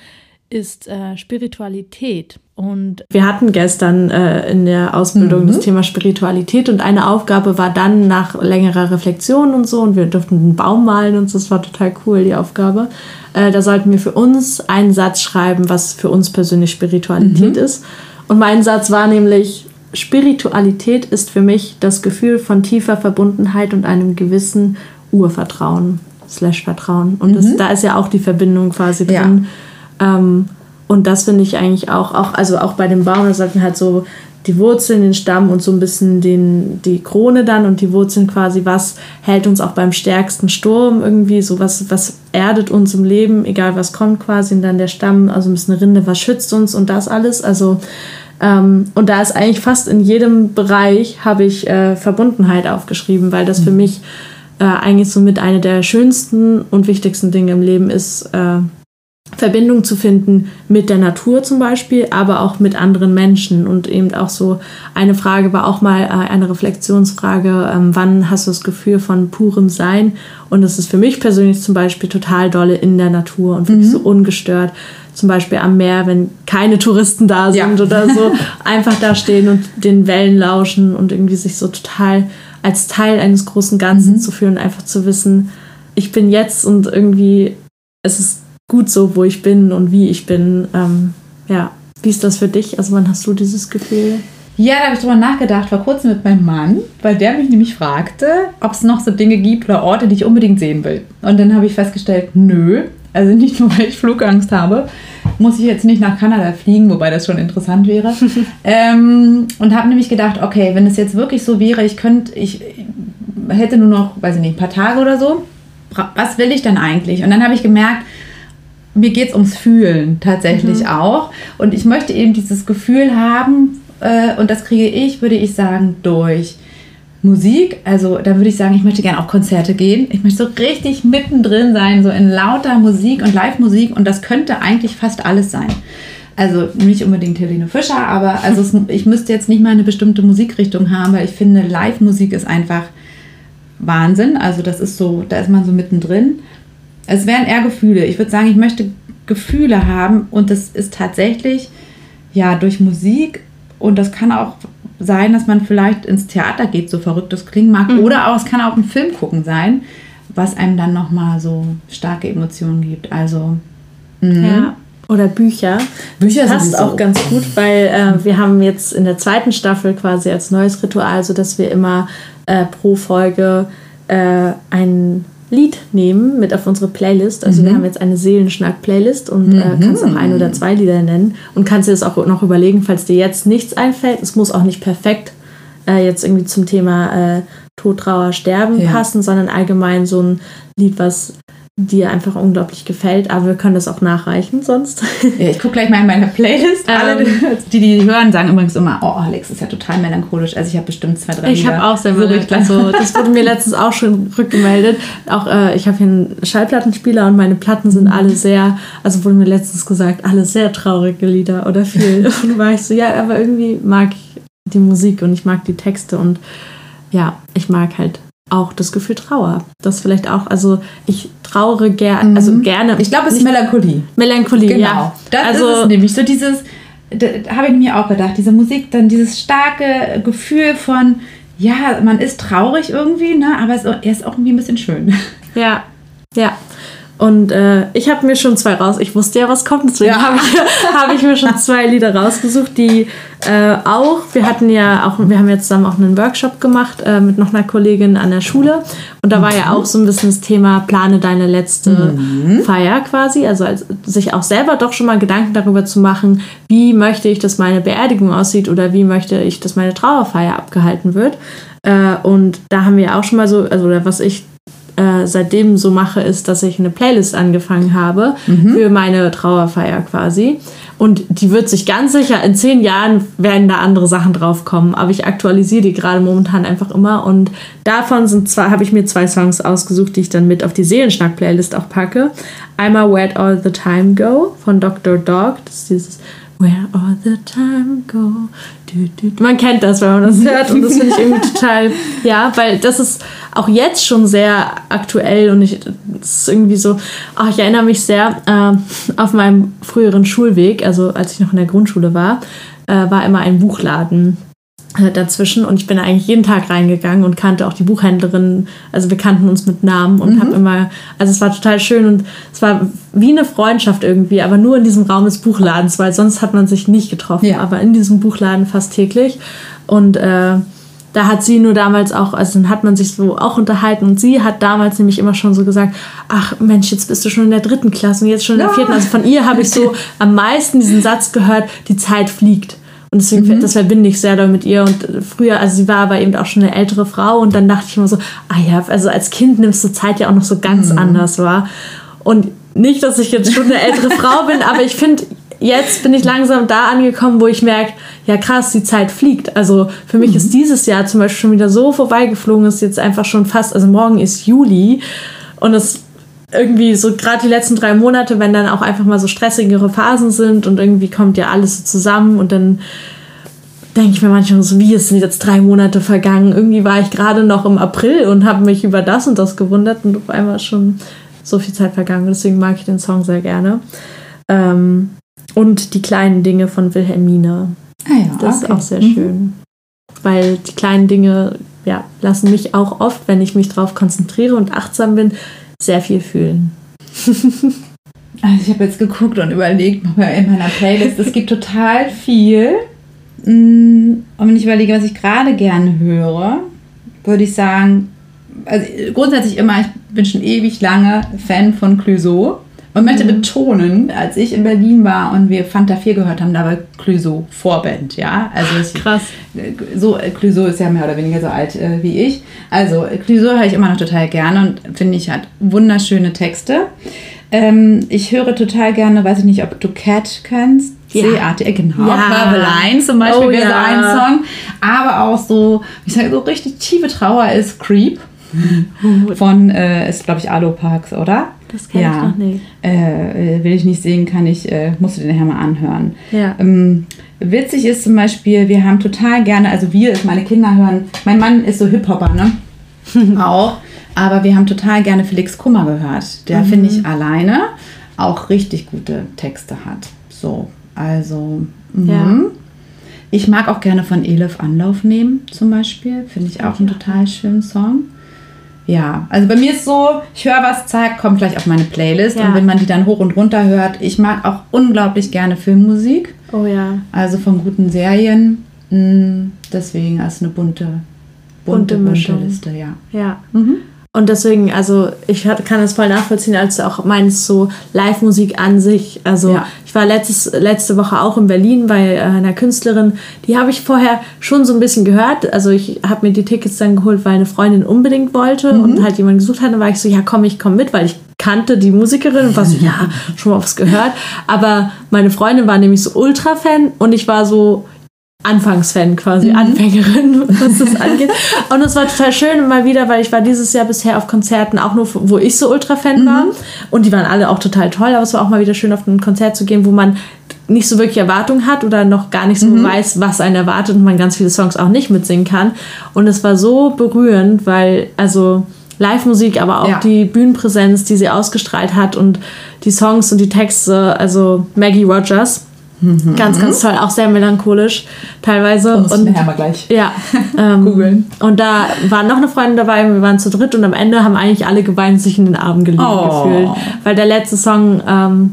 Speaker 2: ist äh, Spiritualität. Und wir hatten gestern äh, in der Ausbildung
Speaker 3: Mhm.
Speaker 2: das Thema Spiritualität und eine Aufgabe war dann nach längerer Reflexion und so und wir durften einen Baum malen und so, das war total cool, die Aufgabe. Äh, da sollten wir für uns einen Satz schreiben, was für uns persönlich Spiritualität ist. Und mein Satz war nämlich, Spiritualität ist für mich das Gefühl von tiefer Verbundenheit und einem gewissen Urvertrauen, slash Vertrauen. Und das, da ist ja auch die Verbindung quasi
Speaker 3: Ja.
Speaker 2: Ähm, und das finde ich eigentlich auch, auch, also auch bei dem Baum, da sollten halt so die Wurzeln, den Stamm und so ein bisschen den, die Krone dann und die Wurzeln quasi, was hält uns auch beim stärksten Sturm irgendwie, so was, was erdet uns im Leben, egal was kommt quasi, und dann der Stamm, also ein bisschen Rinde, was schützt uns und das alles, also ähm, und da ist eigentlich fast in jedem Bereich habe ich äh, Verbundenheit aufgeschrieben, weil das für mich äh, eigentlich so mit einer der schönsten und wichtigsten Dinge im Leben ist, äh, Verbindung zu finden mit der Natur zum Beispiel, aber auch mit anderen Menschen. Und eben auch so eine Frage war auch mal äh, eine Reflexionsfrage, ähm, wann hast du das Gefühl von purem Sein? Und das ist für mich persönlich zum Beispiel total dolle in der Natur und wirklich so ungestört. Zum Beispiel am Meer, wenn keine Touristen da sind
Speaker 3: Ja.
Speaker 2: oder so, einfach da stehen und den Wellen lauschen und irgendwie sich so total als Teil eines großen Ganzen zu fühlen, einfach zu wissen, ich bin jetzt und irgendwie es ist gut so, wo ich bin und wie ich bin. Ähm, ja, wie ist das für dich? Also wann hast du dieses Gefühl?
Speaker 3: Ja, da habe ich drüber nachgedacht, vor kurzem mit meinem Mann, weil der mich nämlich fragte, ob es noch so Dinge gibt oder Orte, die ich unbedingt sehen will. Und dann habe ich festgestellt, nö, also nicht nur, weil ich Flugangst habe, muss ich jetzt nicht nach Kanada fliegen, wobei das schon interessant wäre. ähm, und habe nämlich gedacht, okay, wenn es jetzt wirklich so wäre, ich könnte, ich hätte nur noch, weiß ich nicht, ein paar Tage oder so, was will ich dann eigentlich? Und dann habe ich gemerkt, mir geht es ums Fühlen tatsächlich mhm. auch. Und ich möchte eben dieses Gefühl haben, äh, und das kriege ich, würde ich sagen, durch Musik. Also da würde ich sagen, ich möchte gerne auf Konzerte gehen. Ich möchte so richtig mittendrin sein, so in lauter Musik und Live-Musik. Und das könnte eigentlich fast alles sein. Also nicht unbedingt Helene Fischer, aber also es, ich müsste jetzt nicht mal eine bestimmte Musikrichtung haben, weil ich finde, Live-Musik ist einfach Wahnsinn. Also das ist so, da ist man so mittendrin. Es wären eher Gefühle. Ich würde sagen, ich möchte Gefühle haben und das ist tatsächlich ja durch Musik und das kann auch sein, dass man vielleicht ins Theater geht, so verrückt das klingen mag. Mhm. Oder auch, es kann auch ein Film gucken sein, was einem dann nochmal so starke Emotionen gibt. Also,
Speaker 2: mh. ja. Oder Bücher. Bücher passt sowieso. auch ganz gut, weil äh, wir haben jetzt in der zweiten Staffel quasi als neues Ritual, so dass wir immer äh, pro Folge äh, ein Lied nehmen mit auf unsere Playlist. Also mhm. wir haben jetzt eine Seelenschnack-Playlist und äh, mhm. äh, kannst auch ein oder zwei Lieder nennen und kannst dir das auch noch überlegen, falls dir jetzt nichts einfällt. Es muss auch nicht perfekt äh, jetzt irgendwie zum Thema äh, Tod, Trauer, Sterben ja. passen, sondern allgemein so ein Lied, was dir einfach unglaublich gefällt, aber wir können das auch nachreichen sonst.
Speaker 3: Ja, ich gucke gleich mal in meine Playlist. Alle, ähm, die, die hören, sagen übrigens immer, oh, Alex ist ja total melancholisch. Also ich habe bestimmt zwei, drei
Speaker 2: Ich habe auch sehr melancholisch. Also das wurde mir letztens auch schon rückgemeldet. Auch äh, ich habe hier einen Schallplattenspieler und meine Platten sind alle sehr, also wurde mir letztens gesagt, alle sehr traurige Lieder oder viel. Und war ich so, ja, aber irgendwie mag ich die Musik und ich mag die Texte und ja, ich mag halt auch das Gefühl Trauer. Das vielleicht auch, also ich trauere gerne, mhm. also gerne.
Speaker 3: Ich glaube, es ist Melancholie.
Speaker 2: Melancholie, genau.
Speaker 3: ja. Das also, ist es nämlich so dieses, habe ich mir auch gedacht, diese Musik, dann dieses starke Gefühl von, ja, man ist traurig irgendwie, ne, aber er ist auch irgendwie ein bisschen schön.
Speaker 2: Ja, ja. Und äh, ich habe mir schon zwei raus. Ich wusste ja, was kommt, deswegen ja. habe ich, hab ich mir schon zwei Lieder rausgesucht, die äh, auch, wir hatten ja auch, wir haben jetzt zusammen auch einen Workshop gemacht äh, mit noch einer Kollegin an der Schule. Und da war ja auch so ein bisschen das Thema, plane deine letzte mhm. Feier quasi. Also als, sich auch selber doch schon mal Gedanken darüber zu machen, wie möchte ich, dass meine Beerdigung aussieht oder wie möchte ich, dass meine Trauerfeier abgehalten wird. Äh, und da haben wir auch schon mal so, also was ich äh, seitdem so mache, ist, dass ich eine Playlist angefangen habe mhm. für meine Trauerfeier quasi. Und die wird sich ganz sicher, in zehn Jahren werden da andere Sachen drauf kommen. Aber ich aktualisiere die gerade momentan einfach immer. Und davon sind zwei, habe ich mir zwei Songs ausgesucht, die ich dann mit auf die Seelenschnack-Playlist auch packe. Einmal Where'd All the Time Go von Dr. Dog. Das ist dieses Where all the time go. Du, du. Man kennt das, wenn man das hört. Und das finde ich irgendwie total, ja, weil das ist auch jetzt schon sehr aktuell und ich, das ist irgendwie so, ach, ich erinnere mich sehr äh, auf meinem früheren Schulweg, also als ich noch in der Grundschule war, äh, war immer ein Buchladen dazwischen und ich bin eigentlich jeden Tag reingegangen und kannte auch die Buchhändlerin, also wir kannten uns mit Namen und mhm. habe immer, also es war total schön und es war wie eine Freundschaft irgendwie, aber nur in diesem Raum des Buchladens, weil sonst hat man sich nicht getroffen, ja. aber in diesem Buchladen fast täglich und äh, da hat sie nur damals auch, also dann hat man sich so auch unterhalten und sie hat damals nämlich immer schon so gesagt, ach Mensch, jetzt bist du schon in der dritten Klasse und jetzt schon in der vierten. Also von ihr habe ich so am meisten diesen Satz gehört, die Zeit fliegt. Und deswegen, mhm. das verbinde ich sehr doll mit ihr. Und früher, also sie war aber eben auch schon eine ältere Frau. Und dann dachte ich immer so, ah ja, also als Kind nimmst du Zeit ja auch noch so ganz mhm. anders wahr. Und nicht, dass ich jetzt schon eine ältere Frau bin, aber ich finde, jetzt bin ich langsam da angekommen, wo ich merke, ja krass, die Zeit fliegt. Also für mich mhm. ist dieses Jahr zum Beispiel schon wieder so vorbeigeflogen, ist jetzt einfach schon fast, also morgen ist Juli und es irgendwie so gerade die letzten drei Monate, wenn dann auch einfach mal so stressigere Phasen sind und irgendwie kommt ja alles so zusammen und dann denke ich mir manchmal so, wie es sind jetzt drei Monate vergangen. Irgendwie war ich gerade noch im April und habe mich über das und das gewundert und auf einmal schon so viel Zeit vergangen. Deswegen mag ich den Song sehr gerne. Ähm, und die kleinen Dinge von Wilhelmine. Ah ja, das okay. ist auch sehr mhm. schön. Weil die kleinen Dinge ja, lassen mich auch oft, wenn ich mich darauf konzentriere und achtsam bin, sehr viel fühlen.
Speaker 3: Also ich habe jetzt geguckt und überlegt in meiner Playlist, es gibt total viel. Mm, und wenn ich überlege, was ich gerade gerne höre, würde ich sagen, also grundsätzlich immer, ich bin schon ewig lange Fan von Clouseau. Und möchte mhm. betonen, als ich in Berlin war und wir Fanta 4 gehört haben, da war Clouseau Vorband, ja. Also ich,
Speaker 2: Krass.
Speaker 3: So, Clouseau ist ja mehr oder weniger so alt äh, wie ich. Also Clouseau höre ich immer noch total gerne und finde ich hat wunderschöne Texte. Ähm, ich höre total gerne, weiß ich nicht, ob du Cat kennst.
Speaker 2: Ja.
Speaker 3: C-A-T, genau.
Speaker 2: Ja.
Speaker 3: Marveline zum Beispiel
Speaker 2: Oh,
Speaker 3: wäre so
Speaker 2: ja.
Speaker 3: ein Song. Aber auch so, ich sage, so richtig tiefe Trauer ist Creep. Von, äh, ist glaube ich Alo Parks, oder?
Speaker 2: Das kenn ich
Speaker 3: ja.
Speaker 2: noch nicht.
Speaker 3: Äh, äh, will ich nicht sehen, kann ich, äh, musst du den mal anhören.
Speaker 2: Ja.
Speaker 3: Ähm, witzig ist zum Beispiel, wir haben total gerne, also wir, meine Kinder hören, mein Mann ist so Hip-Hopper, ne? auch. Aber wir haben total gerne Felix Kummer gehört. Der, finde ich, alleine auch richtig gute Texte hat. So, also. mhm.
Speaker 2: Ja.
Speaker 3: Ich mag auch gerne von Elif Anlauf nehmen, zum Beispiel. Finde ich auch einen total schönen Song. Ja, also bei mir ist so, ich höre was, zack, kommt gleich auf meine Playlist.
Speaker 2: Ja.
Speaker 3: Und wenn man die dann hoch und runter hört, ich mag auch unglaublich gerne Filmmusik.
Speaker 2: Oh ja.
Speaker 3: Also von guten Serien. Mm, Deswegen als eine bunte, bunte,
Speaker 2: Bunte
Speaker 3: bunte. Liste, ja.
Speaker 2: Ja.
Speaker 3: Mhm.
Speaker 2: Und deswegen, also ich kann es voll nachvollziehen, als du auch meinst, so Live-Musik an sich. Also
Speaker 3: Ja.
Speaker 2: ich war letztes, letzte Woche auch in Berlin bei äh, einer Künstlerin, die habe ich vorher schon so ein bisschen gehört. Also ich habe mir die Tickets dann geholt, weil eine Freundin unbedingt wollte und halt jemand gesucht hat. Dann war ich so, ja komm, ich komm mit, weil ich kannte die Musikerin und war so, ja, schon mal was gehört. Aber meine Freundin war nämlich so Ultra-Fan und ich war so, Anfangsfan quasi, Anfängerin, was das angeht. Und es war total schön mal wieder, weil ich war dieses Jahr bisher auf Konzerten auch nur, wo ich so Ultra-Fan war. Und die waren alle auch total toll, aber es war auch mal wieder schön, auf ein Konzert zu gehen, wo man nicht so wirklich Erwartungen hat oder noch gar nicht so weiß, was einen erwartet und man ganz viele Songs auch nicht mitsingen kann. Und es war so berührend, weil, also Live-Musik, aber auch
Speaker 3: Ja.
Speaker 2: die Bühnenpräsenz, die sie ausgestrahlt hat und die Songs und die Texte, also Maggie Rogers. Ganz, ganz toll, auch sehr melancholisch teilweise.
Speaker 3: Und
Speaker 2: Und
Speaker 3: mal gleich.
Speaker 2: ja, ähm,
Speaker 3: Googeln.
Speaker 2: Und da war noch eine Freundin dabei, wir waren zu dritt und am Ende haben eigentlich alle geweint, sich in den Armen gelegen
Speaker 3: Oh.
Speaker 2: gefühlt. Weil der letzte Song, ähm,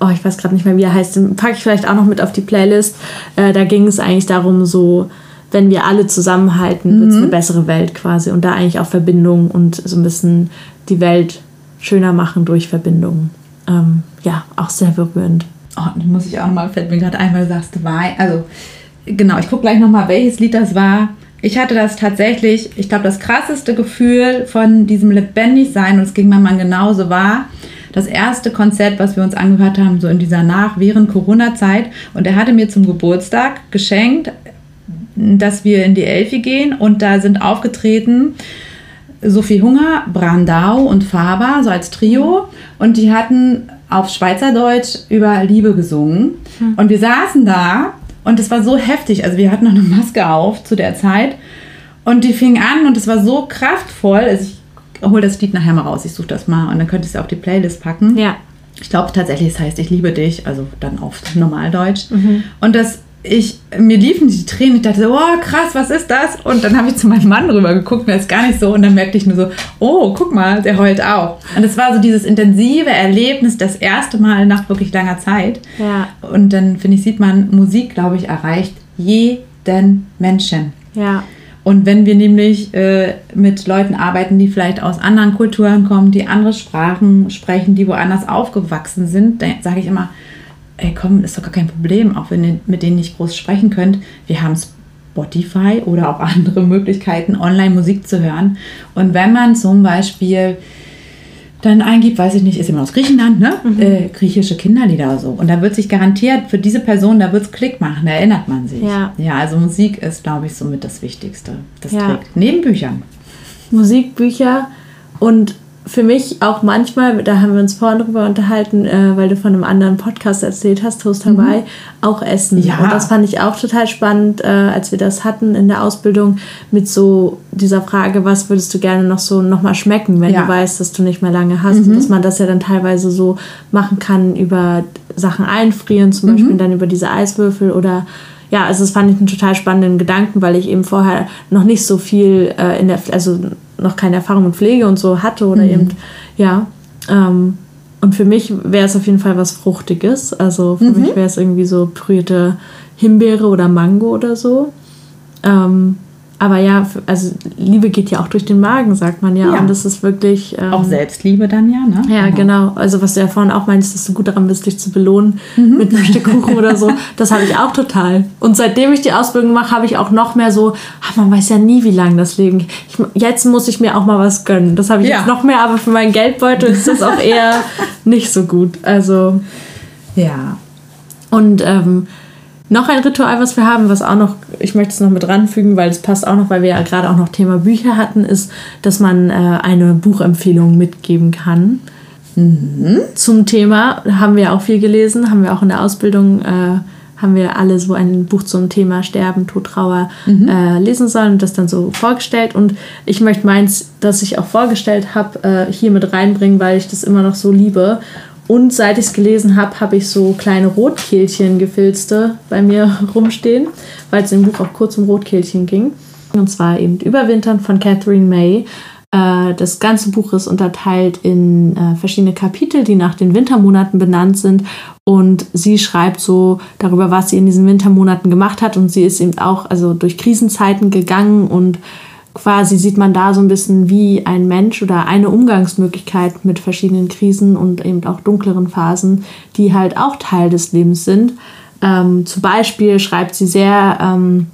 Speaker 2: oh, ich weiß gerade nicht mehr, wie er heißt, den packe ich vielleicht auch noch mit auf die Playlist. Äh, da ging es eigentlich darum, so, wenn wir alle zusammenhalten, wird es eine bessere Welt quasi. Und da eigentlich auch Verbindung und so ein bisschen die Welt schöner machen durch Verbindung. Ähm, ja, auch sehr berührend.
Speaker 3: Oh, dann muss ich auch nochmal, fällt mir gerade ein, weil du sagst, Wein. Also, genau, ich gucke gleich nochmal, welches Lied das war. Ich hatte das tatsächlich, ich glaube, das krasseste Gefühl von diesem Lebendigsein, und es ging meinem Mann genauso, war das erste Konzert, was wir uns angehört haben, so in dieser Nach-, während Corona-Zeit. Und er hatte mir zum Geburtstag geschenkt, dass wir in die Elfi gehen und da sind aufgetreten Sophie Hunger, Brandau und Faber, so als Trio. Und die hatten auf Schweizerdeutsch über Liebe gesungen. Und wir saßen da und es war so heftig. Also wir hatten noch eine Maske auf zu der Zeit. Und die fing an und es war so kraftvoll. Also ich hole das Lied nachher mal raus. Ich suche das mal und dann könnte ich es auf die Playlist packen.
Speaker 2: Ja.
Speaker 3: Ich glaube tatsächlich, es heißt Ich liebe dich, also dann auf Normaldeutsch. Und das, ich, mir liefen die Tränen, ich dachte so, oh krass, was ist das? Und dann habe ich zu meinem Mann rüber geguckt, mir ist gar nicht so. Und dann merkte ich nur so, oh, guck mal, der heult auch. Und es war so dieses intensive Erlebnis, das erste Mal nach wirklich langer Zeit.
Speaker 2: Ja.
Speaker 3: Und dann, finde ich, sieht man, Musik, glaube ich, erreicht jeden Menschen.
Speaker 2: Ja.
Speaker 3: Und wenn wir nämlich äh, mit Leuten arbeiten, die vielleicht aus anderen Kulturen kommen, die andere Sprachen sprechen, die woanders aufgewachsen sind, dann sage ich immer, ey komm, ist doch gar kein Problem, auch wenn ihr mit denen nicht groß sprechen könnt. Wir haben Spotify oder auch andere Möglichkeiten, online Musik zu hören. Und wenn man zum Beispiel dann eingibt, weiß ich nicht, ist immer aus Griechenland, ne? Äh, griechische Kinderlieder oder so. Und da wird sich garantiert für diese Person, da wird es Klick machen, da erinnert man sich.
Speaker 2: Ja.
Speaker 3: ja, also Musik ist, glaube ich, somit das Wichtigste. Das
Speaker 2: Ja.
Speaker 3: trägt. Neben Büchern.
Speaker 2: Musikbücher und für mich auch manchmal, da haben wir uns vorhin drüber unterhalten, äh, weil du von einem anderen Podcast erzählt hast, Toast Hawaii, auch Essen.
Speaker 3: Mhm. Ja.
Speaker 2: Und das fand ich auch total spannend, äh, als wir das hatten in der Ausbildung mit so dieser Frage, was würdest du gerne noch so nochmal schmecken, wenn
Speaker 3: Ja. Mhm.
Speaker 2: du weißt, dass du nicht mehr lange hast. Und dass man das ja dann teilweise so machen kann über Sachen einfrieren, zum
Speaker 3: Mhm.
Speaker 2: Beispiel dann über diese Eiswürfel oder ja, also das fand ich einen total spannenden Gedanken, weil ich eben vorher noch nicht so viel äh, in der, also noch keine Erfahrung mit Pflege und so hatte oder eben, ja, ähm, und für mich wäre es auf jeden Fall was Fruchtiges. Also für
Speaker 3: Mhm.
Speaker 2: mich wäre es irgendwie so pürierte Himbeere oder Mango oder so. Ähm, aber ja, also Liebe geht ja auch durch den Magen, sagt man ja.
Speaker 3: Ja.
Speaker 2: Und das ist wirklich. Ähm,
Speaker 3: Auch Selbstliebe dann ja, ne?
Speaker 2: Ja, genau. Also was du ja vorhin auch meinst, dass du gut daran bist, dich zu belohnen mit einem Stück Kuchen oder so. Das habe ich auch total. Und seitdem ich die Ausbildung mache, habe ich auch noch mehr so, ach, man weiß ja nie, wie lange das Leben geht. Jetzt muss ich mir auch mal was gönnen. Das habe ich
Speaker 3: Ja.
Speaker 2: jetzt noch mehr, aber für meinen Geldbeutel ist das auch eher nicht so gut. Also
Speaker 3: Ja.
Speaker 2: und ähm, noch ein Ritual, was wir haben, was auch noch, ich möchte es noch mit ranfügen, weil es passt auch noch, weil wir ja gerade auch noch Thema Bücher hatten, ist, dass man äh, eine Buchempfehlung mitgeben kann. Zum Thema haben wir auch viel gelesen, haben wir auch in der Ausbildung, äh, haben wir alle so ein Buch zum Thema Sterben, Tod, Trauer äh, lesen sollen und das dann so vorgestellt. Und ich möchte meins, das ich auch vorgestellt habe, äh, hier mit reinbringen, weil ich das immer noch so liebe. Und seit ich es gelesen habe, habe ich so kleine Rotkehlchen gefilzte bei mir rumstehen, weil es im Buch auch kurz um Rotkehlchen ging. Und zwar eben Überwintern von Catherine May. Äh, Das ganze Buch ist unterteilt in äh, verschiedene Kapitel, die nach den Wintermonaten benannt sind. Und sie schreibt so darüber, was sie in diesen Wintermonaten gemacht hat. Und sie ist eben auch also durch Krisenzeiten gegangen und quasi sieht man da so ein bisschen, wie ein Mensch oder eine Umgangsmöglichkeit mit verschiedenen Krisen und eben auch dunkleren Phasen, die halt auch Teil des Lebens sind. Ähm, zum Beispiel schreibt sie sehr ähm,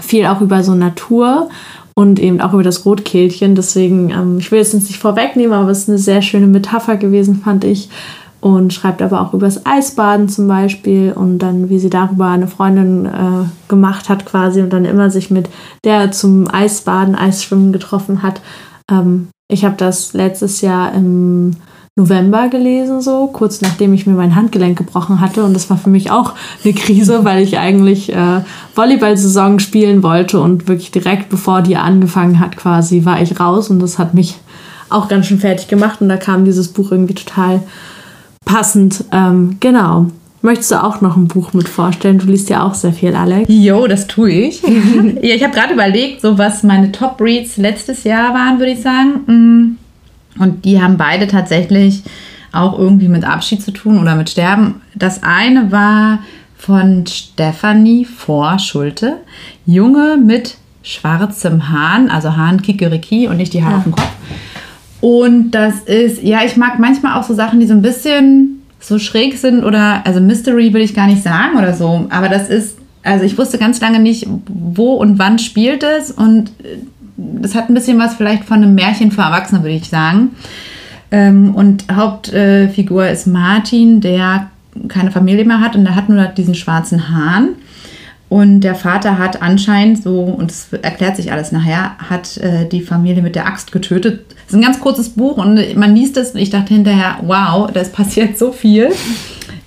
Speaker 2: viel auch über so Natur und eben auch über das Rotkehlchen. Deswegen, ähm, ich will jetzt nicht vorwegnehmen, aber es ist eine sehr schöne Metapher gewesen, fand ich. Und schreibt aber auch über das Eisbaden zum Beispiel und dann, wie sie darüber eine Freundin äh, gemacht hat quasi und dann immer sich mit der zum Eisbaden, Eisschwimmen getroffen hat. Ähm, ich habe das letztes Jahr im November gelesen, so kurz nachdem ich mir mein Handgelenk gebrochen hatte. Und das war für mich auch eine Krise, weil ich eigentlich äh, Volleyball-Saison spielen wollte und wirklich direkt bevor die angefangen hat, quasi war ich raus und das hat mich auch ganz schön fertig gemacht. Und da kam dieses Buch irgendwie total passend. Ähm, genau. Möchtest du auch noch ein Buch mit vorstellen? Du liest ja auch sehr viel, Alex.
Speaker 3: Jo, das tue ich. ja, ich habe gerade überlegt, so was meine Top Reads letztes Jahr waren, würde ich sagen. Mm. Und die haben beide tatsächlich auch irgendwie mit Abschied zu tun oder mit Sterben. Das eine war von Stephanie vor Schulte. Junge mit schwarzem Hahn, also Hahn Kikeriki und nicht die Haare auf dem Kopf. Und das ist, ja, ich mag manchmal auch so Sachen, die so ein bisschen so schräg sind oder, also Mystery will ich gar nicht sagen oder so, aber das ist, also ich wusste ganz lange nicht, wo und wann spielt es und äh, das hat ein bisschen was vielleicht von einem Märchen für Erwachsene, würde ich sagen. Ähm, und Hauptfigur ist Martin, der keine Familie mehr hat und der hat nur diesen schwarzen Hahn. Und der Vater hat anscheinend so, und es erklärt sich alles nachher, hat äh, die Familie mit der Axt getötet. Es ist ein ganz kurzes Buch und man liest es und ich dachte hinterher, wow, das passiert so viel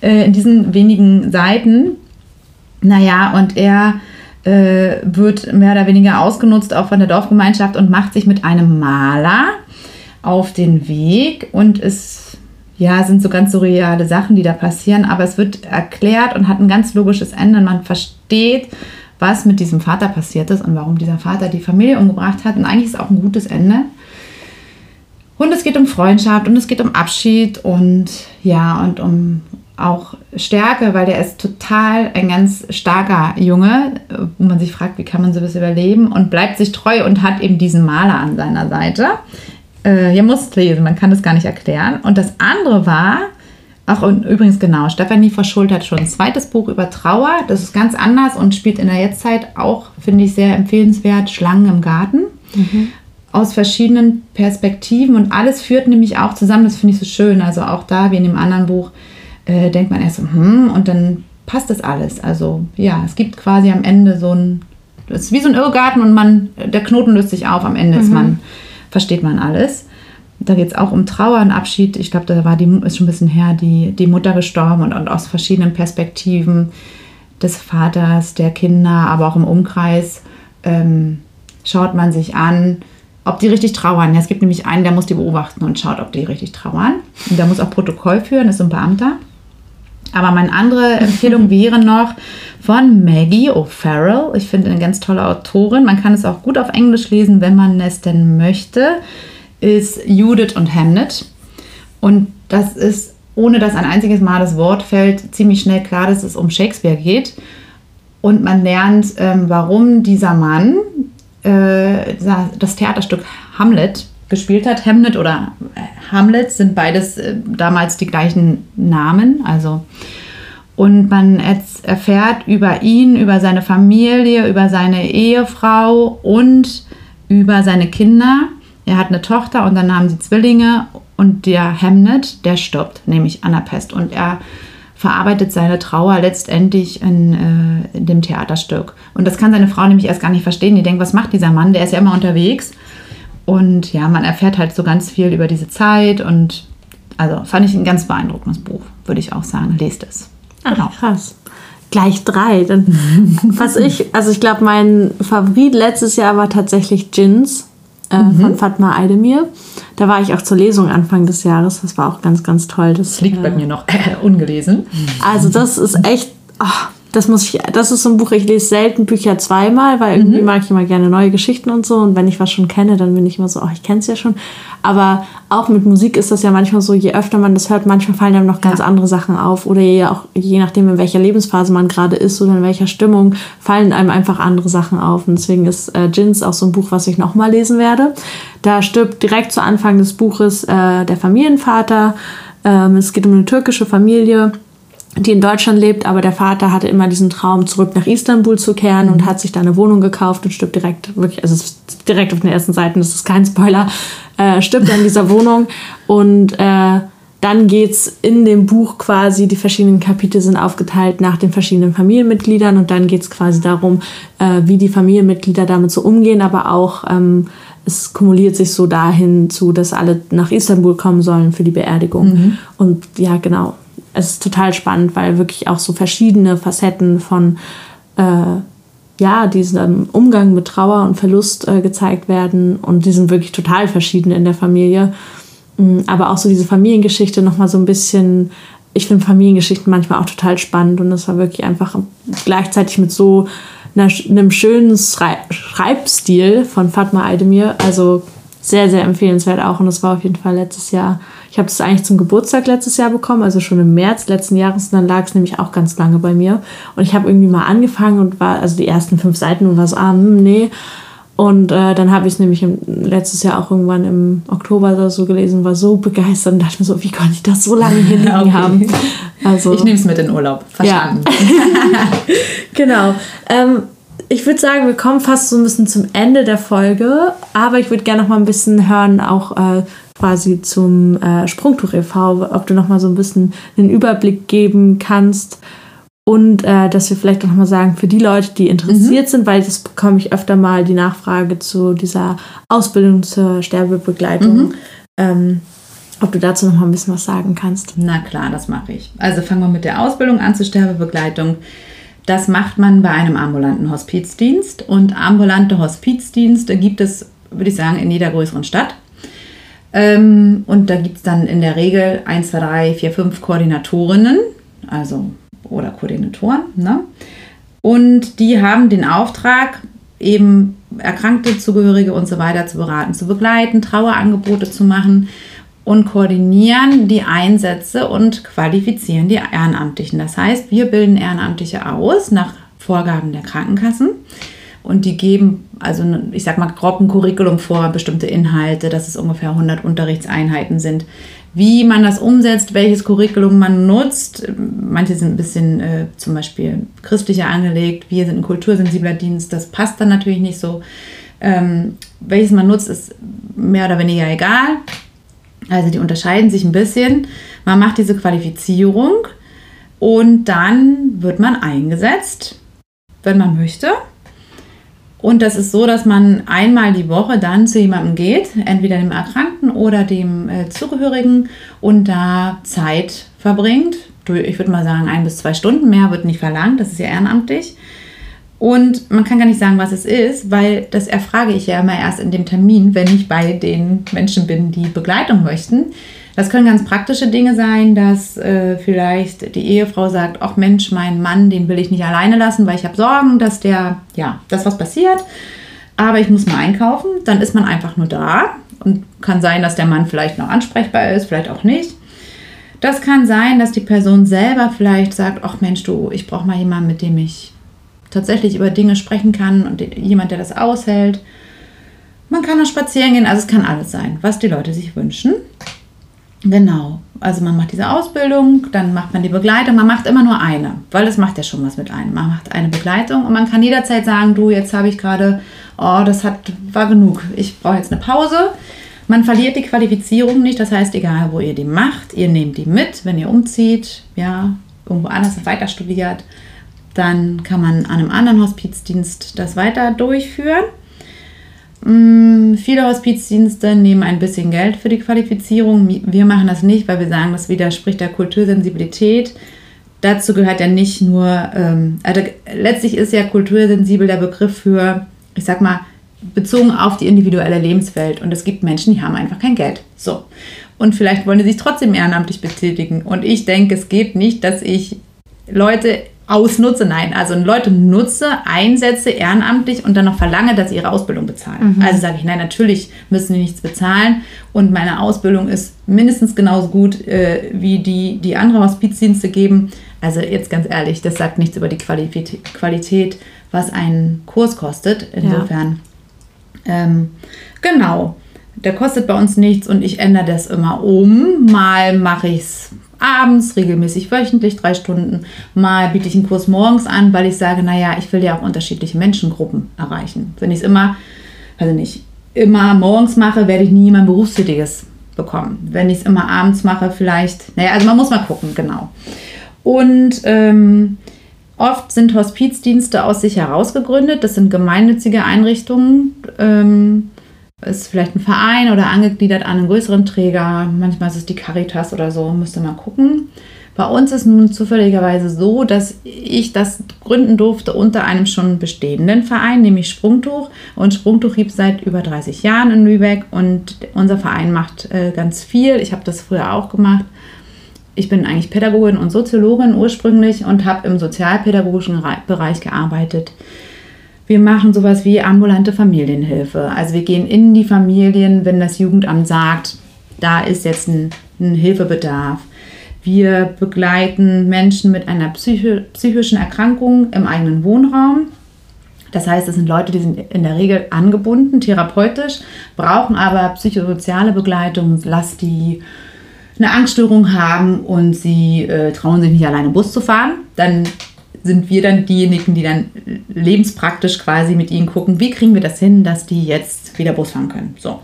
Speaker 3: äh, in diesen wenigen Seiten. Naja, und er äh, wird mehr oder weniger ausgenutzt, auch von der Dorfgemeinschaft und macht sich mit einem Maler auf den Weg und es ja, sind so ganz surreale Sachen, die da passieren, aber es wird erklärt und hat ein ganz logisches Ende und man versteht, was mit diesem Vater passiert ist und warum dieser Vater die Familie umgebracht hat. Und eigentlich ist es auch ein gutes Ende. Und es geht um Freundschaft und es geht um Abschied und ja, und um auch Stärke, weil der ist total ein ganz starker Junge, wo man sich fragt, wie kann man sowas überleben und bleibt sich treu und hat eben diesen Maler an seiner Seite. Äh, ihr müsst lesen, man kann das gar nicht erklären. Und das andere war, ach und übrigens genau, Stefanie Verschult hat schon ein zweites Buch über Trauer. Das ist ganz anders und spielt in der Jetztzeit auch, finde ich, sehr empfehlenswert, Schlangen im Garten. Aus verschiedenen Perspektiven und alles führt nämlich auch zusammen. Das finde ich so schön. Also auch da, wie in dem anderen Buch, äh, denkt man erst so, hm, und dann passt das alles. Also ja, es gibt quasi am Ende so ein, es ist wie so ein Irrgarten und man, der Knoten löst sich auf, am Ende ist man, versteht man alles. Da geht es auch um Trauer und Abschied. Ich glaube, da war die, ist schon ein bisschen her, die, die Mutter gestorben und, und aus verschiedenen Perspektiven des Vaters, der Kinder, aber auch im Umkreis ähm, schaut man sich an, ob die richtig trauern. Ja, es gibt nämlich einen, der muss die beobachten und schaut, ob die richtig trauern. Und der muss auch Protokoll führen, ist ein Beamter. Aber meine andere Empfehlung wäre noch von Maggie O'Farrell. Ich finde eine ganz tolle Autorin. Man kann es auch gut auf Englisch lesen, wenn man es denn möchte. Ist Judith und Hamnet. Und das ist, ohne dass ein einziges Mal das Wort fällt, ziemlich schnell klar, dass es um Shakespeare geht. Und man lernt, ähm, warum dieser Mann äh, das Theaterstück Hamlet gespielt hat. Hamlet oder äh, Hamlet sind beides äh, damals die gleichen Namen. Also und man erfährt über ihn, über seine Familie, über seine Ehefrau und über seine Kinder. Er hat eine Tochter und dann haben sie Zwillinge und der Hamlet, der stirbt, nämlich an der Pest. Und er verarbeitet seine Trauer letztendlich in, äh, in, dem Theaterstück. Und das kann seine Frau nämlich erst gar nicht verstehen. Die denkt, was macht dieser Mann? Der ist ja immer unterwegs. Und ja, man erfährt halt so ganz viel über diese Zeit und also fand ich ein ganz beeindruckendes Buch, würde ich auch sagen. Lest es.
Speaker 2: Genau. krass. Gleich drei. Dann, was ich, also ich glaube, mein Favorit letztes Jahr war tatsächlich Gins äh, mhm. von Fatma Aydemir. Da war ich auch zur Lesung Anfang des Jahres. Das war auch ganz, ganz toll. Das,
Speaker 3: das liegt äh, bei mir noch ungelesen.
Speaker 2: Also das ist echt, oh, das muss ich, das ist so ein Buch, ich lese selten Bücher zweimal, weil irgendwie mhm. mag ich immer gerne neue Geschichten und so. Und wenn ich was schon kenne, dann bin ich immer so, oh, ich kenne es ja schon. Aber auch mit Musik ist das ja manchmal so, je öfter man das hört, manchmal fallen einem noch ganz ja. andere Sachen auf. Oder je, auch, je nachdem, in welcher Lebensphase man gerade ist oder in welcher Stimmung, fallen einem einfach andere Sachen auf. Und deswegen ist äh, Jins auch so ein Buch, was ich nochmal lesen werde. Da stirbt direkt zu Anfang des Buches äh, der Familienvater. Ähm, es geht um eine türkische Familie die in Deutschland lebt, aber der Vater hatte immer diesen Traum, zurück nach Istanbul zu kehren und mhm. hat sich da eine Wohnung gekauft und stirbt direkt, wirklich, also direkt auf den ersten Seiten, das ist kein Spoiler, äh, stirbt in dieser Wohnung und äh, dann geht's in dem Buch quasi, die verschiedenen Kapitel sind aufgeteilt nach den verschiedenen Familienmitgliedern und dann geht's quasi darum, äh, wie die Familienmitglieder damit so umgehen, aber auch ähm, es kumuliert sich so dahin zu, dass alle nach Istanbul kommen sollen für die Beerdigung. Mhm. Und ja, genau, es ist total spannend, weil wirklich auch so verschiedene Facetten von äh, ja, diesem Umgang mit Trauer und Verlust äh, gezeigt werden. Und die sind wirklich total verschieden in der Familie. Mm, aber auch so diese Familiengeschichte nochmal so ein bisschen. Ich finde Familiengeschichten manchmal auch total spannend und das war wirklich einfach gleichzeitig mit so einer, einem schönen Schreibstil von Fatma Aydemir. Also sehr, sehr empfehlenswert auch. Und das war auf jeden Fall letztes Jahr. Ich habe das eigentlich zum Geburtstag letztes Jahr bekommen, also schon im März letzten Jahres. Und dann lag es nämlich auch ganz lange bei mir. Und ich habe irgendwie mal angefangen und war, also die ersten fünf Seiten und war so, ah, hm, nee. Und äh, dann habe ich es nämlich im, letztes Jahr auch irgendwann im Oktober oder so gelesen, war so begeistert und dachte mir so, wie konnte ich das so lange hier liegen okay. haben?
Speaker 3: Also, ich nehme es mit in Urlaub. Verstanden.
Speaker 2: Ja. genau. Ähm, ich würde sagen, wir kommen fast so ein bisschen zum Ende der Folge, aber ich würde gerne noch mal ein bisschen hören, auch äh, quasi zum äh, Sprungtuch e.V., ob du noch mal so ein bisschen einen Überblick geben kannst und äh, dass wir vielleicht auch noch mal sagen, für die Leute, die interessiert mhm. sind, weil das bekomme ich öfter mal die Nachfrage zu dieser Ausbildung zur Sterbebegleitung. Mhm. Ähm, ob du dazu noch mal ein bisschen was sagen kannst.
Speaker 3: Na klar, das mache ich. Also fangen wir mit der Ausbildung an zur Sterbebegleitung. Das macht man bei einem ambulanten Hospizdienst. Und ambulante Hospizdienste gibt es, würde ich sagen, in jeder größeren Stadt. Ähm, und da gibt es dann in der Regel 1, 2, 3, 4, 5 Koordinatorinnen, also oder Koordinatoren. Ne? Und die haben den Auftrag, eben erkrankte Zugehörige und so weiter zu beraten, zu begleiten, Trauerangebote zu machen und koordinieren die Einsätze und qualifizieren die Ehrenamtlichen. Das heißt, wir bilden Ehrenamtliche aus nach Vorgaben der Krankenkassen und die geben, also ich sag mal, grob ein Curriculum vor, bestimmte Inhalte, dass es ungefähr 100 Unterrichtseinheiten sind. Wie man das umsetzt, welches Curriculum man nutzt, manche sind ein bisschen äh, zum Beispiel christlicher angelegt, wir sind ein kultursensibler Dienst, das passt dann natürlich nicht so. Ähm, welches man nutzt, ist mehr oder weniger egal. Also die unterscheiden sich ein bisschen. Man macht diese Qualifizierung und dann wird man eingesetzt, wenn man möchte. Und das ist so, dass man einmal die Woche dann zu jemandem geht, entweder dem Erkrankten oder dem äh, Zugehörigen und da Zeit verbringt. Ich würde mal sagen, ein bis zwei Stunden mehr wird nicht verlangt, das ist ja ehrenamtlich. Und man kann gar nicht sagen, was es ist, weil das erfrage ich ja immer erst in dem Termin, wenn ich bei den Menschen bin, die Begleitung möchten. Das können ganz praktische Dinge sein, dass äh, vielleicht die Ehefrau sagt, ach Mensch, mein Mann, den will ich nicht alleine lassen, weil ich habe Sorgen, dass der, ja, dass was passiert. Aber ich muss mal einkaufen. Dann ist man einfach nur da und kann sein, dass der Mann vielleicht noch ansprechbar ist, vielleicht auch nicht. Das kann sein, dass die Person selber vielleicht sagt, ach Mensch, du, ich brauche mal jemanden, mit dem ich tatsächlich über Dinge sprechen kann und jemand, der das aushält. Man kann auch spazieren gehen, also es kann alles sein, was die Leute sich wünschen. Genau, also man macht diese Ausbildung, dann macht man die Begleitung, man macht immer nur eine, weil das macht ja schon was mit einem. Man macht eine Begleitung und man kann jederzeit sagen, du, jetzt habe ich gerade, oh, das hat, war genug, ich brauche jetzt eine Pause. Man verliert die Qualifizierung nicht, das heißt, egal wo ihr die macht, ihr nehmt die mit, wenn ihr umzieht, ja, irgendwo anders weiter studiert, dann kann man an einem anderen Hospizdienst das weiter durchführen. Mm, viele Hospizdienste nehmen ein bisschen Geld für die Qualifizierung. Wir machen das nicht, weil wir sagen, das widerspricht der Kultursensibilität. Dazu gehört ja nicht nur, ähm, also letztlich ist ja kultursensibel der Begriff für, ich sag mal, bezogen auf die individuelle Lebenswelt. Und es gibt Menschen, die haben einfach kein Geld. So. Und vielleicht wollen sie sich trotzdem ehrenamtlich betätigen. Und ich denke, es geht nicht, dass ich Leute ausnutze, nein, also Leute nutze, einsetze ehrenamtlich und dann noch verlange, dass sie ihre Ausbildung bezahlen. Mhm. Also sage ich, nein, natürlich müssen die nichts bezahlen und meine Ausbildung ist mindestens genauso gut äh, wie die, die andere Hospizdienste geben. Also jetzt ganz ehrlich, das sagt nichts über die Qualität, Qualität was ein Kurs kostet. Insofern ähm, genau, der kostet bei uns nichts und ich ändere das immer um. Mal mache ich es abends, regelmäßig wöchentlich, drei Stunden. Mal biete ich einen Kurs morgens an, weil ich sage, naja, ich will ja auch unterschiedliche Menschengruppen erreichen. Wenn ich es immer, also nicht immer morgens mache, werde ich nie mein Berufstätiges bekommen. Wenn ich es immer abends mache, vielleicht, naja, also man muss mal gucken, genau. Und ähm, Oft sind Hospizdienste aus sich heraus gegründet. Das sind gemeinnützige Einrichtungen. Ähm, ist vielleicht ein Verein oder angegliedert an einen größeren Träger. Manchmal ist es die Caritas oder so. Müsste mal gucken. Bei uns ist nun zufälligerweise so, dass ich das gründen durfte unter einem schon bestehenden Verein, nämlich Sprungtuch. Und Sprungtuch gibt es seit über 30 Jahren in Lübeck und unser Verein macht äh, ganz viel. Ich habe das früher auch gemacht ich bin eigentlich Pädagogin und Soziologin ursprünglich und habe im sozialpädagogischen Bereich gearbeitet. Wir machen sowas wie ambulante Familienhilfe. Also wir gehen in die Familien, wenn das Jugendamt sagt, da ist jetzt ein, ein Hilfebedarf. Wir begleiten Menschen mit einer psychi psychischen Erkrankung im eigenen Wohnraum. Das heißt, es sind Leute, die sind in der Regel angebunden, therapeutisch, brauchen aber psychosoziale Begleitung, lass die eine Angststörung haben und sie äh, trauen sich nicht alleine Bus zu fahren, dann sind wir dann diejenigen, die dann lebenspraktisch quasi mit ihnen gucken, wie kriegen wir das hin, dass die jetzt wieder Bus fahren können. So.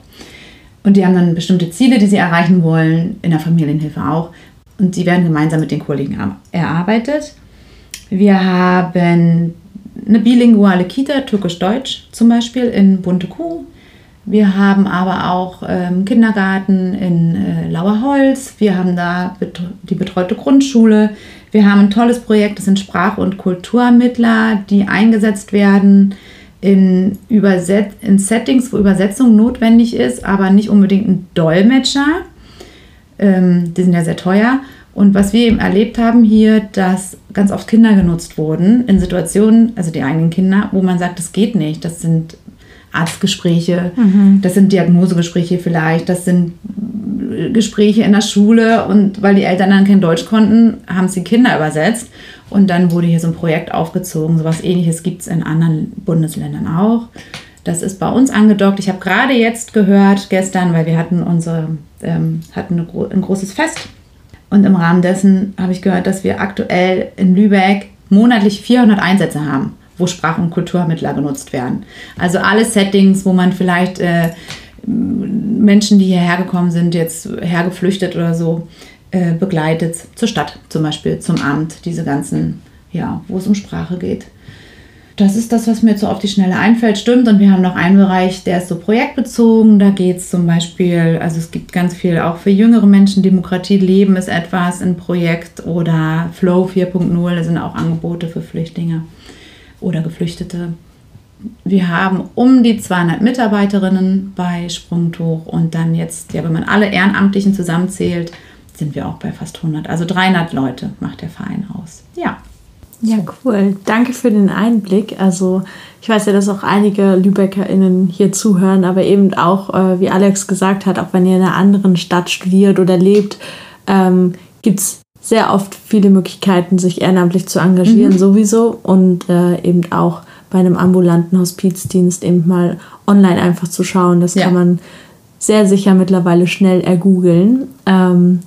Speaker 3: Und die haben dann bestimmte Ziele, die sie erreichen wollen, in der Familienhilfe auch. Und die werden gemeinsam mit den Kollegen erarbeitet. Wir haben eine bilinguale Kita, türkisch-deutsch zum Beispiel, in Bunte Kuh. Wir haben aber auch ähm, Kindergarten in äh, Lauerholz. Wir haben da bet die betreute Grundschule. Wir haben ein tolles Projekt, das sind Sprach- und Kulturermittler, die eingesetzt werden in, Überset in Settings, wo Übersetzung notwendig ist, aber nicht unbedingt ein Dolmetscher. Ähm, die sind ja sehr teuer. Und was wir eben erlebt haben hier, dass ganz oft Kinder genutzt wurden in Situationen, also die eigenen Kinder, wo man sagt, das geht nicht. Das sind Arztgespräche, mhm. das sind Diagnosegespräche vielleicht, das sind Gespräche in der Schule und weil die Eltern dann kein Deutsch konnten, haben sie Kinder übersetzt und dann wurde hier so ein Projekt aufgezogen. So was ähnliches gibt es in anderen Bundesländern auch. Das ist bei uns angedockt. Ich habe gerade jetzt gehört, gestern, weil wir hatten unsere, ähm, hatten ein großes Fest und im Rahmen dessen habe ich gehört, dass wir aktuell in Lübeck monatlich 400 Einsätze haben wo Sprach- und Kulturmittler genutzt werden. Also alle Settings, wo man vielleicht äh, Menschen, die hierher gekommen sind, jetzt hergeflüchtet oder so, äh, begleitet, zur Stadt zum Beispiel, zum Amt, diese ganzen, ja, wo es um Sprache geht. Das ist das, was mir so auf die Schnelle einfällt, stimmt. Und wir haben noch einen Bereich, der ist so projektbezogen. Da geht es zum Beispiel, also es gibt ganz viel auch für jüngere Menschen. Demokratie leben ist etwas, ein Projekt oder Flow 4.0, das sind auch Angebote für Flüchtlinge oder Geflüchtete. Wir haben um die 200 Mitarbeiterinnen bei Sprungtuch und dann jetzt, ja, wenn man alle Ehrenamtlichen zusammenzählt, sind wir auch bei fast 100. Also 300 Leute macht der Verein aus. Ja.
Speaker 2: Ja, cool. Danke für den Einblick. Also ich weiß ja, dass auch einige LübeckerInnen hier zuhören, aber eben auch, äh, wie Alex gesagt hat, auch wenn ihr in einer anderen Stadt studiert oder lebt, ähm, gibt es sehr oft viele Möglichkeiten, sich ehrenamtlich zu engagieren, mhm. sowieso. Und äh, eben auch bei einem ambulanten Hospizdienst eben mal online einfach zu schauen. Das ja. kann man sehr sicher mittlerweile schnell ergoogeln. Ähm,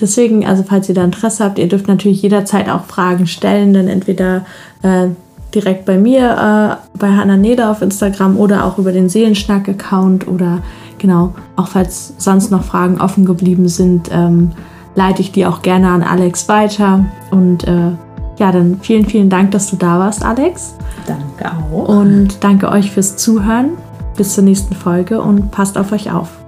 Speaker 2: deswegen, also falls ihr da Interesse habt, ihr dürft natürlich jederzeit auch Fragen stellen, dann entweder äh, direkt bei mir, äh, bei Hannah Neder auf Instagram oder auch über den Seelenschnack-Account oder genau, auch falls sonst noch Fragen offen geblieben sind, ähm, leite ich die auch gerne an Alex weiter. Und äh, ja, dann vielen, vielen Dank, dass du da warst, Alex.
Speaker 3: Danke auch.
Speaker 2: Und danke euch fürs Zuhören. Bis zur nächsten Folge und passt auf euch auf.